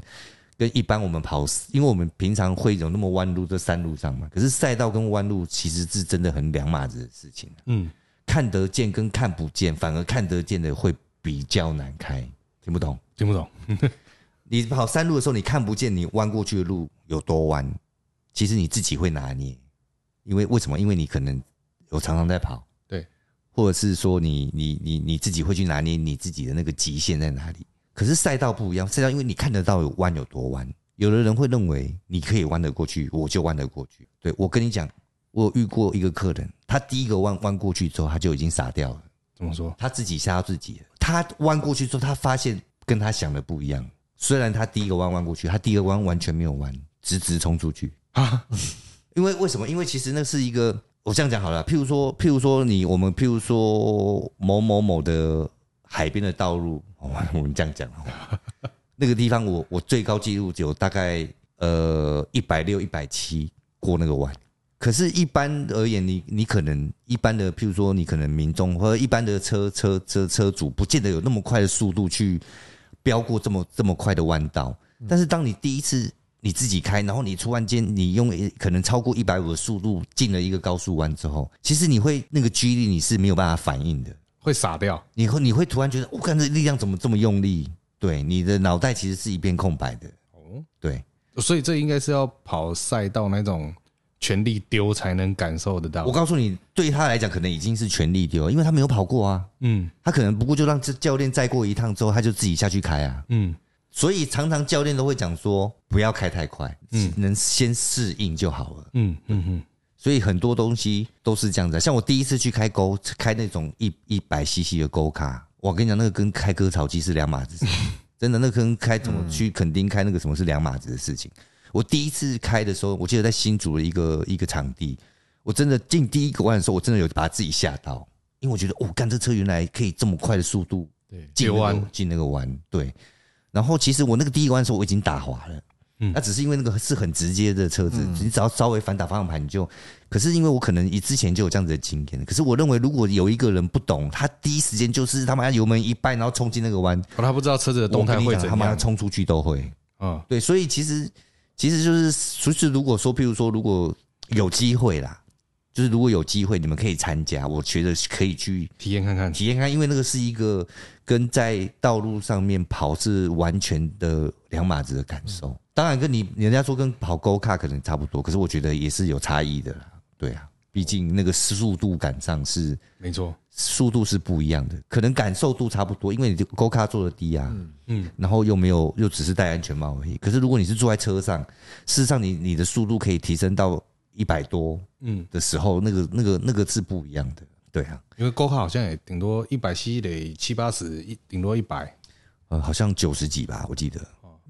跟一般我们跑，因为我们平常会有那么弯路在山路上嘛，可是赛道跟弯路其实是真的很两码子的事情。嗯看得见跟看不见，反而看得见的会比较难开，听不懂？听不懂 你跑山路的时候，你看不见你弯过去的路有多弯，其实你自己会拿捏，因为为什么？因为你可能有常常在跑，对，或者是说你你你你自己会去拿捏你自己的那个极限在哪里。可是赛道不一样，赛道因为你看得到有弯有多弯，有的人会认为你可以弯得过去，我就弯得过去。对我跟你讲，我遇过一个客人，他第一个弯弯过去之后，他就已经傻掉了。怎么说？他自己吓到自己了。他弯过去之后，他发现跟他想的不一样。虽然他第一个弯弯过去，他第二个弯完全没有弯，直直冲出去。啊，因为为什么？因为其实那是一个，我这样讲好了。譬如说，譬如说你我们譬如说某某某的海边的道路，哦、我们这样讲哦，那个地方我我最高纪录有大概呃一百六、一百七过那个弯。可是，一般而言，你你可能一般的，譬如说，你可能民众或者一般的车车车车主，不见得有那么快的速度去飙过这么这么快的弯道。但是，当你第一次你自己开，然后你突然间你用可能超过一百五的速度进了一个高速弯之后，其实你会那个 G 力你是没有办法反应的，会傻掉。你会你会突然觉得，我看这力量怎么这么用力？对，你的脑袋其实是一片空白的。哦，对，所以这应该是要跑赛道那种全力丢才能感受得到我。告诉你，对他来讲可能已经是全力丢，因为他没有跑过啊。嗯他可能不过就让这教练再过一趟之后，他就自己下去开啊。嗯所以常常教练都会讲说，不要开太快，嗯能先适应就好了。嗯嗯嗯，所以很多东西都是这样子啊。像我第一次去开沟，开那种一一百 CC 的沟卡，我跟你讲，那个跟开割草机是两码子事，真的，那跟开怎么去垦丁开那个什么是两码子的事情。我第一次开的时候，我记得在新竹的一个一个场地，我真的进第一个弯的时候，我真的有把自己吓到，因为我觉得，哦，干这车原来可以这么快的速度对，进那个丢弯进那个弯，对。然后其实我那个第一个弯的时候我已经打滑了，嗯那只是因为那个是很直接的车子，你只要稍微反打方向盘你就。可是因为我可能以之前就有这样子的经验，可是我认为如果有一个人不懂，他第一时间就是他妈油门一掰，然后冲进那个弯，哦他不知道车子的动态会怎样他妈样。冲出去都会。嗯对，所以其实其实就是，其实如果说，譬如说，如果有机会啦，就是如果有机会，你们可以参加，我觉得可以去体验看看。体验看，因为那个是一个跟在道路上面跑是完全的两码子的感受。当然，跟你人家说跟跑 Go 卡可能差不多，可是我觉得也是有差异的啦。对啊，毕竟那个速度感上是没错。速度是不一样的，可能感受度差不多，因为你 Go 卡做的低啊，嗯然后又没有又只是戴安全帽而已。可是如果你是坐在车上，事实上你你的速度可以提升到一百多嗯，的时候，那个那个那个是不一样的。对啊，因为 Go 卡好像也顶多一百 CC 得七八十，一顶多一百。呃，好像九十几吧，我记得。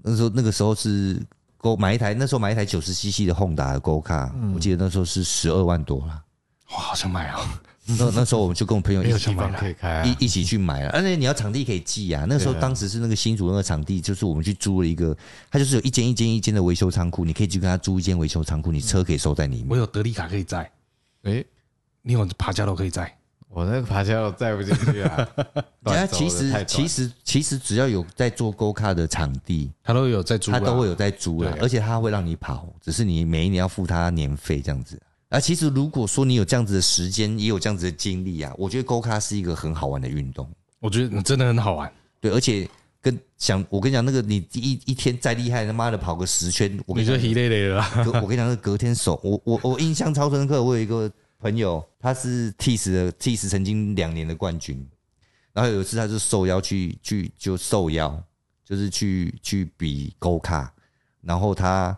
那时候那个时候是购买一台，那时候买一台九十 CC 的 Honda 的 Go 卡，我记得那时候是十二万多啦。哇，好想买啊！那那时候我们就跟我朋友一起方可以开啊。一一起去买了，而且你要场地可以寄啊。那时候当时是那个新竹那个场地，就是我们去租了一个，它就是有一间一间一间的维修仓库，你可以去跟他租一间维修仓库，你车可以收在里面。我有德利卡可以载，诶，你有爬架都可以载。我那个爬架都载不进去啊。其实其实其实只要有在做 Go 卡的场地，他都有在租啦，他都会有在租了对，而且他会让你跑，只是你每一年要付他年费这样子。啊，其实如果说你有这样子的时间，也有这样子的精力啊，我觉得 Go 卡是一个很好玩的运动。我觉得真的很好玩。对，而且跟想我跟你讲，那个你一一天再厉害，他妈的跑个十圈，我跟你就你讲，疲累累了我跟你讲，那隔天手，我我我印象超深刻。我有一个朋友，他是 T 的 T 曾经两年的冠军，然后有一次他就受邀去去就受邀，就是去去比勾卡，然后他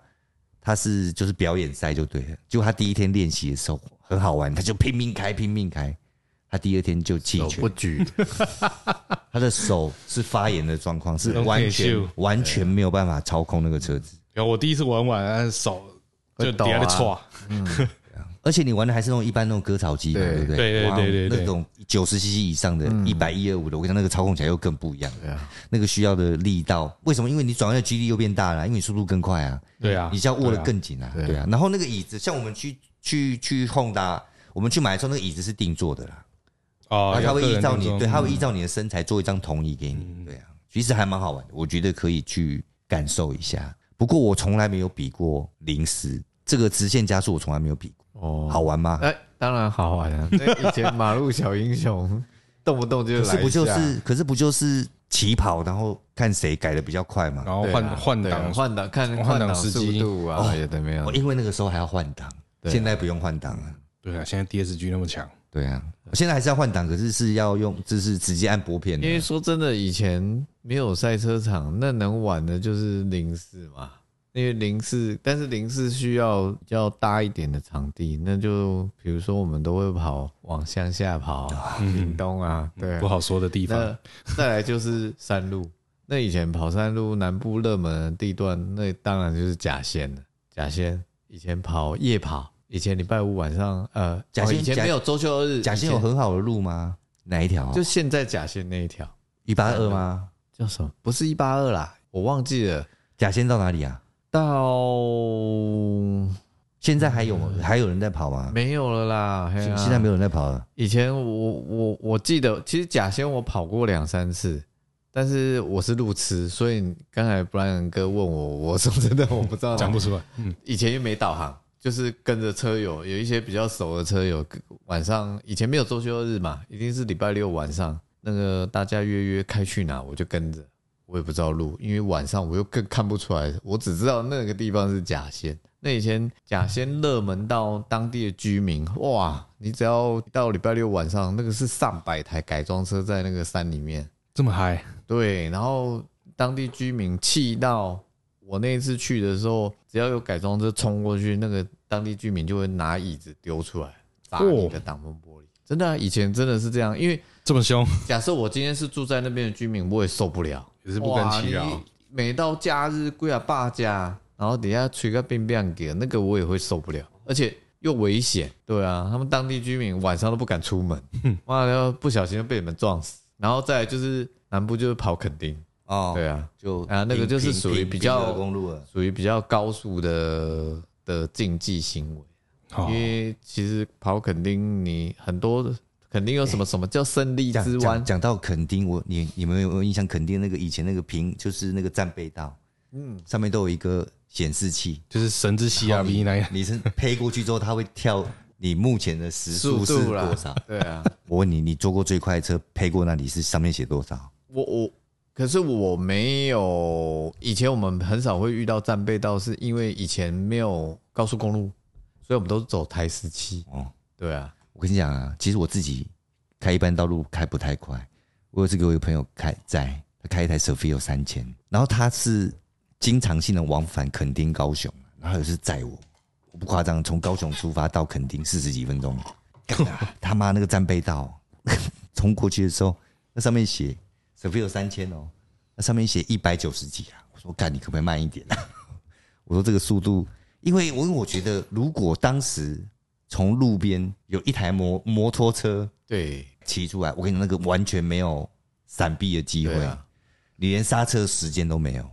他是就是表演赛就对了，就他第一天练习的时候很好玩，他就拼命开拼命开，他第二天就弃权。不，举，他的手是发炎的状况，是完全完全没有办法操控那个车子，然后我第一次玩完，手就会抖底下在啊歘，而且你玩的还是那种一般那种割草机嘛，对对不对？对对哇对对对。那种九十 cc 以上的，一百一二五的，我跟你讲那个操控起来又更不一样，对啊，那个需要的力道，为什么？因为你转弯的距离又变大了，因为你速度更快啊，对啊，你就要握得更紧啊，对啊。然后那个椅子，像我们去去去 Honda，我们去买的时候，那个椅子是定做的啦，哦啊，，他会依照你，对，他会依照你的身材做一张铜椅给你，对啊，其实还蛮好玩的，我觉得可以去感受一下。不过我从来没有比过零时，这个直线加速我从来没有比过，哦，好玩吗？哎，当然好玩啊！那 以前马路小英雄，动不动就来可是不就是，可是不就是起跑，然后看谁改的比较快嘛？然后换换挡换挡，看换换挡时机度啊，有的没有哦，。因为那个时候还要换挡，现在不用换挡了。对啊，现在 DSG 那么强，对啊，现在还是要换挡，可是是要用，就是直接按拨片的因。为说真的，以前没有赛车场，那能玩的就是零四嘛。因为零四，但是零四需要比较大一点的场地，那就比如说我们都会跑往乡下跑啊，屏东啊，对啊不好说的地方。再来就是山路，那以前跑山路南部热门的地段，那当然就是甲仙了。甲仙以前跑夜跑，以前礼拜五晚上，呃，甲仙哦以前没有周休二日，甲仙有很好的路吗？哪一条？就现在甲仙那一条一八二吗？叫什么？不是一八二啦，我忘记了。甲仙到哪里啊？到现在还有还有人在跑吗？没有了啦，嘿啊现现在没有人在跑了。以前我我我记得，其实甲仙我跑过两三次，但是我是路痴，所以刚才 Brian 哥问我，我说真的我不知道。讲不出来，嗯，以前又没导航，就是跟着车友，有一些比较熟的车友，晚上以前没有周休日嘛，一定是礼拜六晚上，那个大家约约开去哪，我就跟着，我也不知道路，因为晚上我又更看不出来，我只知道那个地方是假仙。那以前假仙热门到当地的居民，哇，你只要到礼拜六晚上，那个是上百台改装车在那个山里面，这么嗨，对，然后当地居民气到我那一次去的时候，只要有改装车冲过去，那个当地居民就会拿椅子丢出来砸你的挡风玻璃。真的、啊，以前真的是这样，因为这么凶，假设我今天是住在那边的居民，我也受不了，也是不甘其扰每到假日归啊爸家，然后底下吹个冰冰给那个我也会受不了，而且又危险。对啊，他们当地居民晚上都不敢出门，妈的，要不小心就被你们撞死。然后再来就是南部就是跑垦丁，哦，对啊，就啊那个就是属于比较。属于比较高速的的竞技行为。哦因为其实跑垦丁，你很多的垦丁有什么什么叫胜利之湾，讲讲到垦丁，我你你们有没有印象？垦丁那个以前那个平就是那个战备道，嗯，上面都有一个显示器，就是神之 CRV 那样，你是配过去之后，它会跳你目前的时速是多少？，对啊，我问你，你坐过最快的车配过那里是上面写多少？我我可是我没有，以前我们很少会遇到战备道，是因为以前没有高速公路，所以我们都是走台十七。哦，对啊，我跟你讲啊，其实我自己开一般道路开不太快。我有次给我一个朋友开在，他开一台 s o f i o 三千，然后他是经常性的往返垦丁、高雄，然后有次载我，我不夸张，从高雄出发到垦丁四十几分钟，他妈那个战备道，冲过去的时候，那上面写 s o f i o 三千哦，那上面写一百九十几啊，我说干，你可不可以慢一点啊？我说这个速度，因为我因为我觉得如果当时从路边有一台摩摩托车对。骑出来，我跟你讲，那个完全没有闪避的机会，啊。你连刹车时间都没有。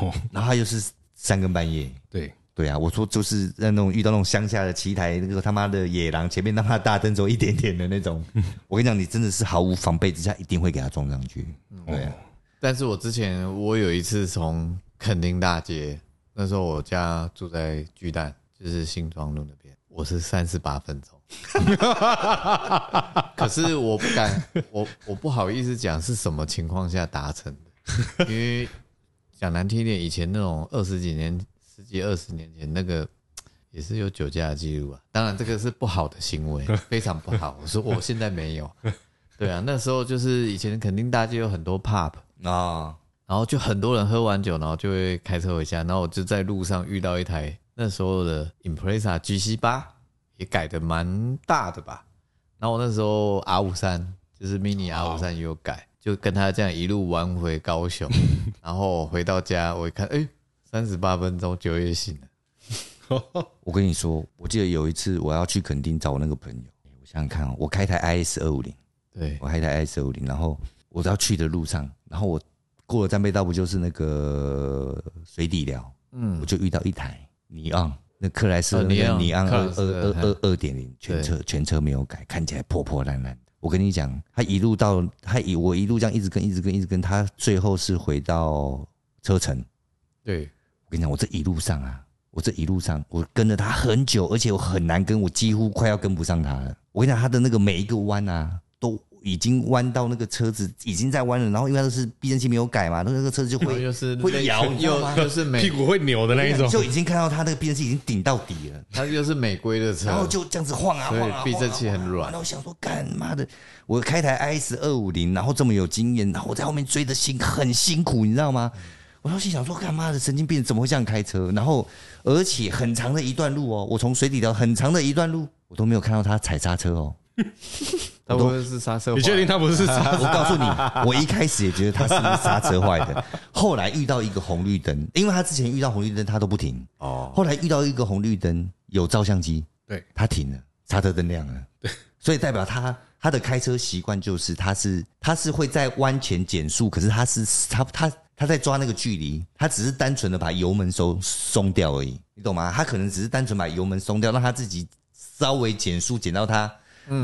哦，然后他又是三更半夜，对，对啊，我说就是在那种遇到那种乡下的骑台那个他妈的野狼，前面他妈大灯只有一点点的那种，我跟你讲，你真的是毫无防备之下，一定会给他撞上去。对啊，但是我之前我有一次从垦丁大街，那时候我家住在巨蛋，就是新庄路那边，我是三十八分钟。可是我不敢，我我不好意思讲是什么情况下达成的，因为讲难听一点，以前那种二十几年、十几二十年前那个也是有酒驾的记录啊。当然，这个是不好的行为，非常不好。我说我现在没有。对啊，那时候就是以前肯定大街有很多 pub，啊，然后就很多人喝完酒，然后就会开车回家，然后我就在路上遇到一台那时候的 Impreza GC 八，也改的蛮大的吧。然后我那时候 R 五三就是 mini R 五三也有改，就跟他这样一路玩回高雄，然后回到家我一看，哎，三十八分钟九月醒了。我跟你说，我记得有一次我要去垦丁找我那个朋友，我想想看哦，我开台 IS 二五零，对我开台 IS 二五零，然后我要去的路上，然后我过了战备道，不就是那个水底寮，嗯我就遇到一台尼昂，那克莱斯勒那个尼昂二二二二二点零，全车全车没有改，看起来破破烂烂的。我跟你讲，他一路到他一我一路这样一直跟一直跟一直跟，他最后是回到车城。对，我跟你讲，我这一路上啊，我这一路上我跟了他很久，而且我很难跟，我几乎快要跟不上他了。我跟你讲，他的那个每一个弯啊，都已经弯到那个车子已经在弯了，然后因为它是避震器没有改嘛，那个车子就会又是会摇又吗又是美屁股会扭的那一种，就已经看到他那个避震器已经顶到底了。它又是美规的车，然后就这样子晃啊所以晃啊，避震器很软然后我想说，干妈的，我开台 IS 二五零，然后这么有经验，然后我在后面追的辛很辛苦，你知道吗？我当时心想说，干妈的神经病怎么会这样开车？然后而且很长的一段路哦，我从水底到很长的一段路，我都没有看到他踩刹车哦。它不会是刹车？你确定他不是刹 我告诉你，我一开始也觉得他是不是刹车坏的，后来遇到一个红绿灯，因为他之前遇到红绿灯他都不停，哦，后来遇到一个红绿灯有照相机，对，他停了，刹车灯亮了，对，所以代表他他的开车习惯就是他是他是会在弯前减速，可是他是他他他在抓那个距离，他只是单纯的把油门收松掉而已，你懂吗？他可能只是单纯把油门松掉，让他自己稍微减速，减到他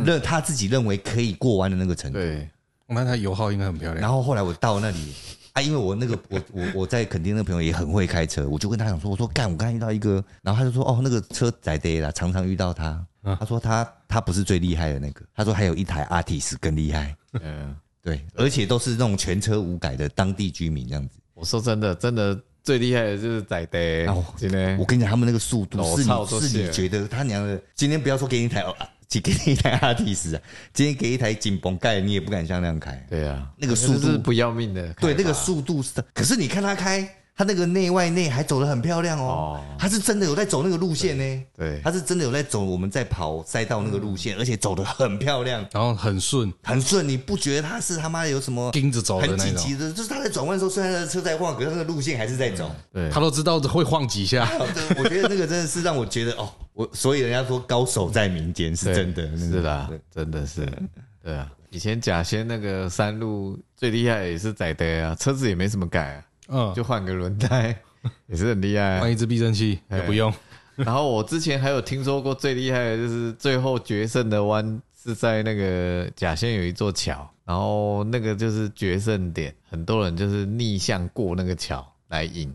认他自己认为可以过弯的那个程度。对，那他油耗应该很漂亮。然后后来我到那里 啊，因为我那个我我我在垦丁那个朋友也很会开车，我就跟他讲说，我说干，我刚才遇到一个，然后他就说哦，那个车载的啦，常常遇到他。他说他他不是最厉害的那个，他说还有一台阿提斯更厉害，嗯，对，而且都是那种全车无改的当地居民这样子。我说真的，真的最厉害的就是仔的哦，今天我跟你讲，他们那个速度是是你是你觉得他娘的，今天不要说给你一台，只给你一台阿提斯啊，今天给一台紧绷盖，你也不敢像那样开。对啊，那个速度不要命的，对，那个速度是，可是你看他开，他那个内外内还走得很漂亮哦。哦，他是真的有在走那个路线呢，对他是真的有在走我们在跑赛道那个路线，而且走得很漂亮，然后很顺，很顺，你不觉得他是他妈有什么盯着走的很那种。紧急的？就是他在转弯的时候，虽然他的车在晃，可是那个路线还是在走。对，他都知道会晃几下。我觉得那个真的是让我觉得哦，我所以人家说高手在民间是对真的，是啦对，真的是，对。啊。以前甲仙那个山路最厉害也是仔的啊，车子也没什么改啊，嗯，就换个轮胎 也是很厉害啊换。一只避震器也不用。然后我之前还有听说过最厉害的就是最后决胜的弯是在那个甲仙有一座桥，然后那个就是决胜点，很多人就是逆向过那个桥来赢。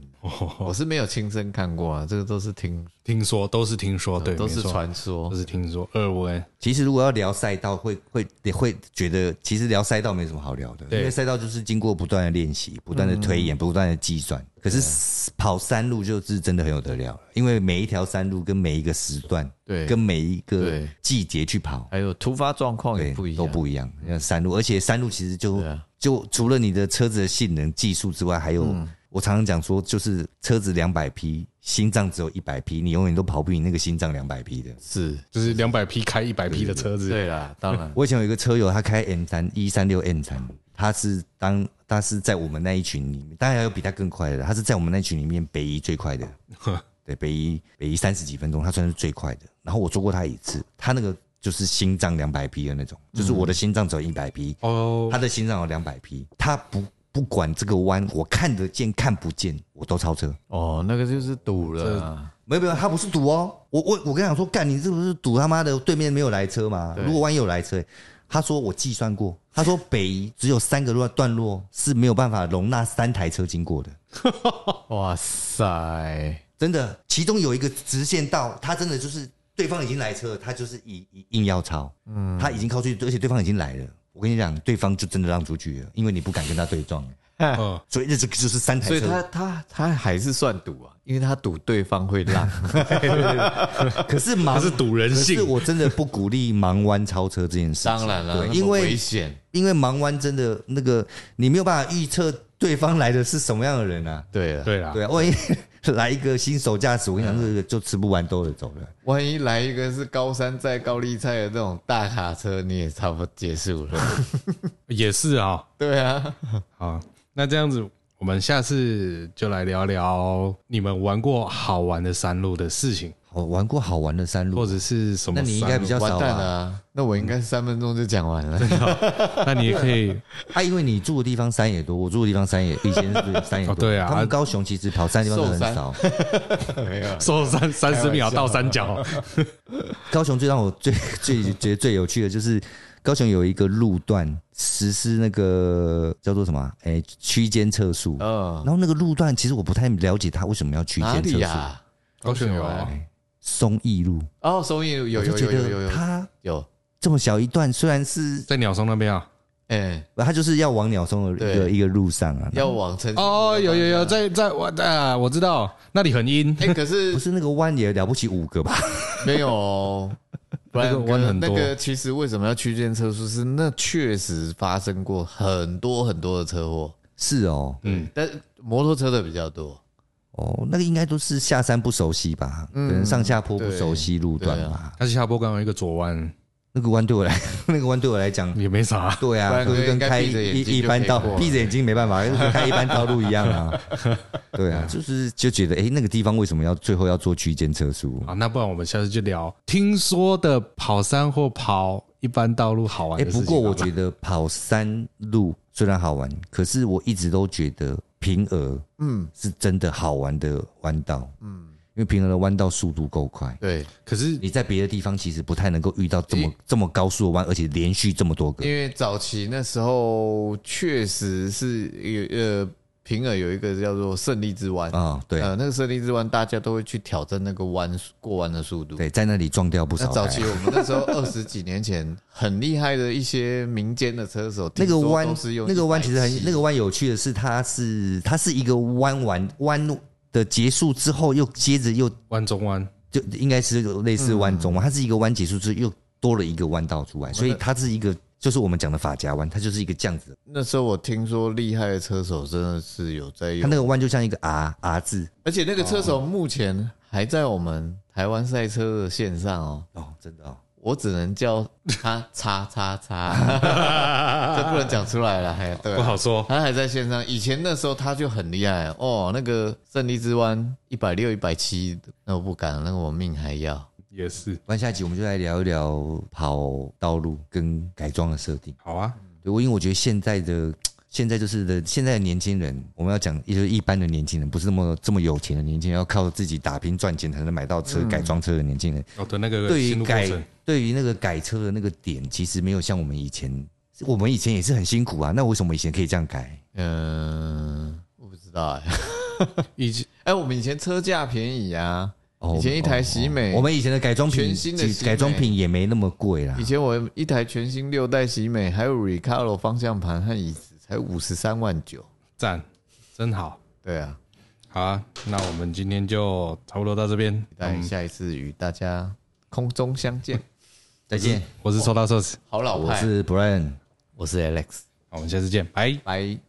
我是没有亲身看过啊，这个都是听，听说都是听说，对，都是传说都。是听说。二温其实如果要聊赛道，会会也会觉得，其实聊赛道没什么好聊的，因为赛道就是经过不断的练习、不断的推演、不断的计算。可是跑山路就是真的很有得聊，因为每一条山路跟每一个时段，对跟每一个季节去跑，还有突发状况也，不一样，都不一样。像山路，而且山路其实就啊就除了你的车子的性能、技术之外，还有、嗯我常常讲说，就是车子两百匹，心脏只有一百匹，你永远都跑不赢那个心脏两百匹的。是，就是两百匹开一百匹的车子，对啦，当然，我以前有一个车友，他开 M 三一三六 M 三，他是当他是在我们那一群里面，当然还有比他更快的，他是在我们那一群里面北一最快的，对，北一北一三十几分钟，他算是最快的。然后我坐过他一次，他那个就是心脏两百匹的那种，就是我的心脏只有一百匹，哦他，的心脏有两百匹，他不不管这个弯我看得见看不见，我都超车。哦，那个就是堵了啊，没有没有，他不是堵哦。我我我跟他讲说，干你这不是堵他妈的对面没有来车嘛？如果万一有来车，他说我计算过，他说北宜只有三个段段落是没有办法容纳三台车经过的，哇塞，真的。其中有一个直线道，他真的就是对方已经来车了，他就是硬硬硬要超，嗯，他已经靠出去，而且对方已经来了。我跟你讲，对方就真的让出去了，因为你不敢跟他对撞。嗯，所以这这个就是三台车。所以他他他还是算赌啊，因为他赌对方会让。可是盲他是赌人可是性，我真的不鼓励盲弯超车这件事。当然了，因为危险。因为盲弯真的那个你没有办法预测对方来的是什么样的人啊。对啊，对啊，对啊，万一 来一个新手驾驶，我跟你讲，这个就吃不完兜着走了。万一来一个是高山载高丽菜的这种大卡车，你也差不多结束了。也是啊。对啊，好，那这样子，我们下次就来聊聊你们玩过好玩的山路的事情，我玩过好玩的山路，或者是什么山路？那你应该比较完少吧？了啊！那我应该三分钟就讲完了。那你也可以啊，因为你住的地方山也多，我住的地方山也以前是山也多。哦对啊他们高雄其实跑山的地方都很少。没有，收三三十秒到山脚，高雄最让我最最觉得最有趣的就是高雄有一个路段实施那个叫做什么啊？哎，区间测速。嗯然，后那个路段其实我不太了解它为什么要区哪间测速。里呀？高雄有松义路，哦，松义路有有有有有它有，这么小一段，虽然是在鸟松那边啊。哎，它就是要往鸟松的一个一个路上啊，要往城哦，有有有，在在我啊，我知道那里很阴，哎，可是 不是那个弯也了不起五个吧？没有哦，不然那个弯很多那个其实为什么要区间测速？是那确实发生过很多很多的车祸，是哦，嗯，但摩托车的比较多。哦，那个应该都是下山不熟悉吧？嗯可能上下坡不熟悉路段对吧？它是下坡刚好一个左弯，那个弯对我来，那个弯对我来讲，也没啥。对啊，就是跟开一一般道闭着眼睛没办法，跟开一般道路一样啊。对啊，就是就觉得，哎，那个地方为什么要最后要做区间测速？啊，那不然我们下次就聊听说的跑山或跑一般道路好玩哎，的事情。不过我觉得跑山路虽然好玩，可是我一直都觉得平鹅嗯是真的好玩的弯道。嗯，因为平鹅的弯道速度够快。对，可是你在别的地方其实不太能够遇到这么这么高速的弯，而且连续这么多个。因为早期那时候确实是有呃平尔有一个叫做胜利之湾啊、对、呃，那个胜利之湾大家都会去挑战那个弯过弯的速度。对，在那里撞掉不少。那早期我们那时候二十几年前很厉害的一些民间的车手，那个弯只有那个弯其实很那个弯有趣的是，它是它是一个弯弯弯的结束之后，又接着又弯中弯，就应该是有类似弯中弯，它是一个弯结束之后又多了一个弯道出来，所以它是一个就是我们讲的法夹弯，它就是一个这样子，那时候我听说厉害的车手真的是有在用。它那，个弯就像一个 R R 字。而且那个车手目前还在我们台湾赛车的线上哦。哦，真的哦。我只能叫他叉叉叉，这不能讲出来了。还，对啊，不好说。他还在线上，以前那时候他就很厉害哦。那个胜利之湾一百六、一百七，那我不敢，那个我命还要。也是那下一集我们就来聊一聊跑道路跟改装的设定。好啊，对，我因为我觉得现在的现在就是的现在的年轻人，我们要讲也就是一般的年轻人，不是那么这么有钱的年轻人，要靠自己打拼赚钱才能买到车、改装车的年轻人，哦，对那个对于改对于那个改车的那个点，其实没有像我们以前，我们以前也是很辛苦啊。那为什么以前可以这样改？嗯，我不知道哎。以前哎，我们以前车价便宜啊，哦以前一台喜美，我们以前的改装品全新的改装品也没那么贵啦以。前我一台全新六代喜美，还有 Recaro 方向盘和椅子，才五十三万九。赞，真好。对啊，好啊，那我们今天就差不多到这边。期待下一次与大家空中相见。再见，我是收到寿司，好老派，我是 Brian。我是 Alex，好我们下次见，拜。拜。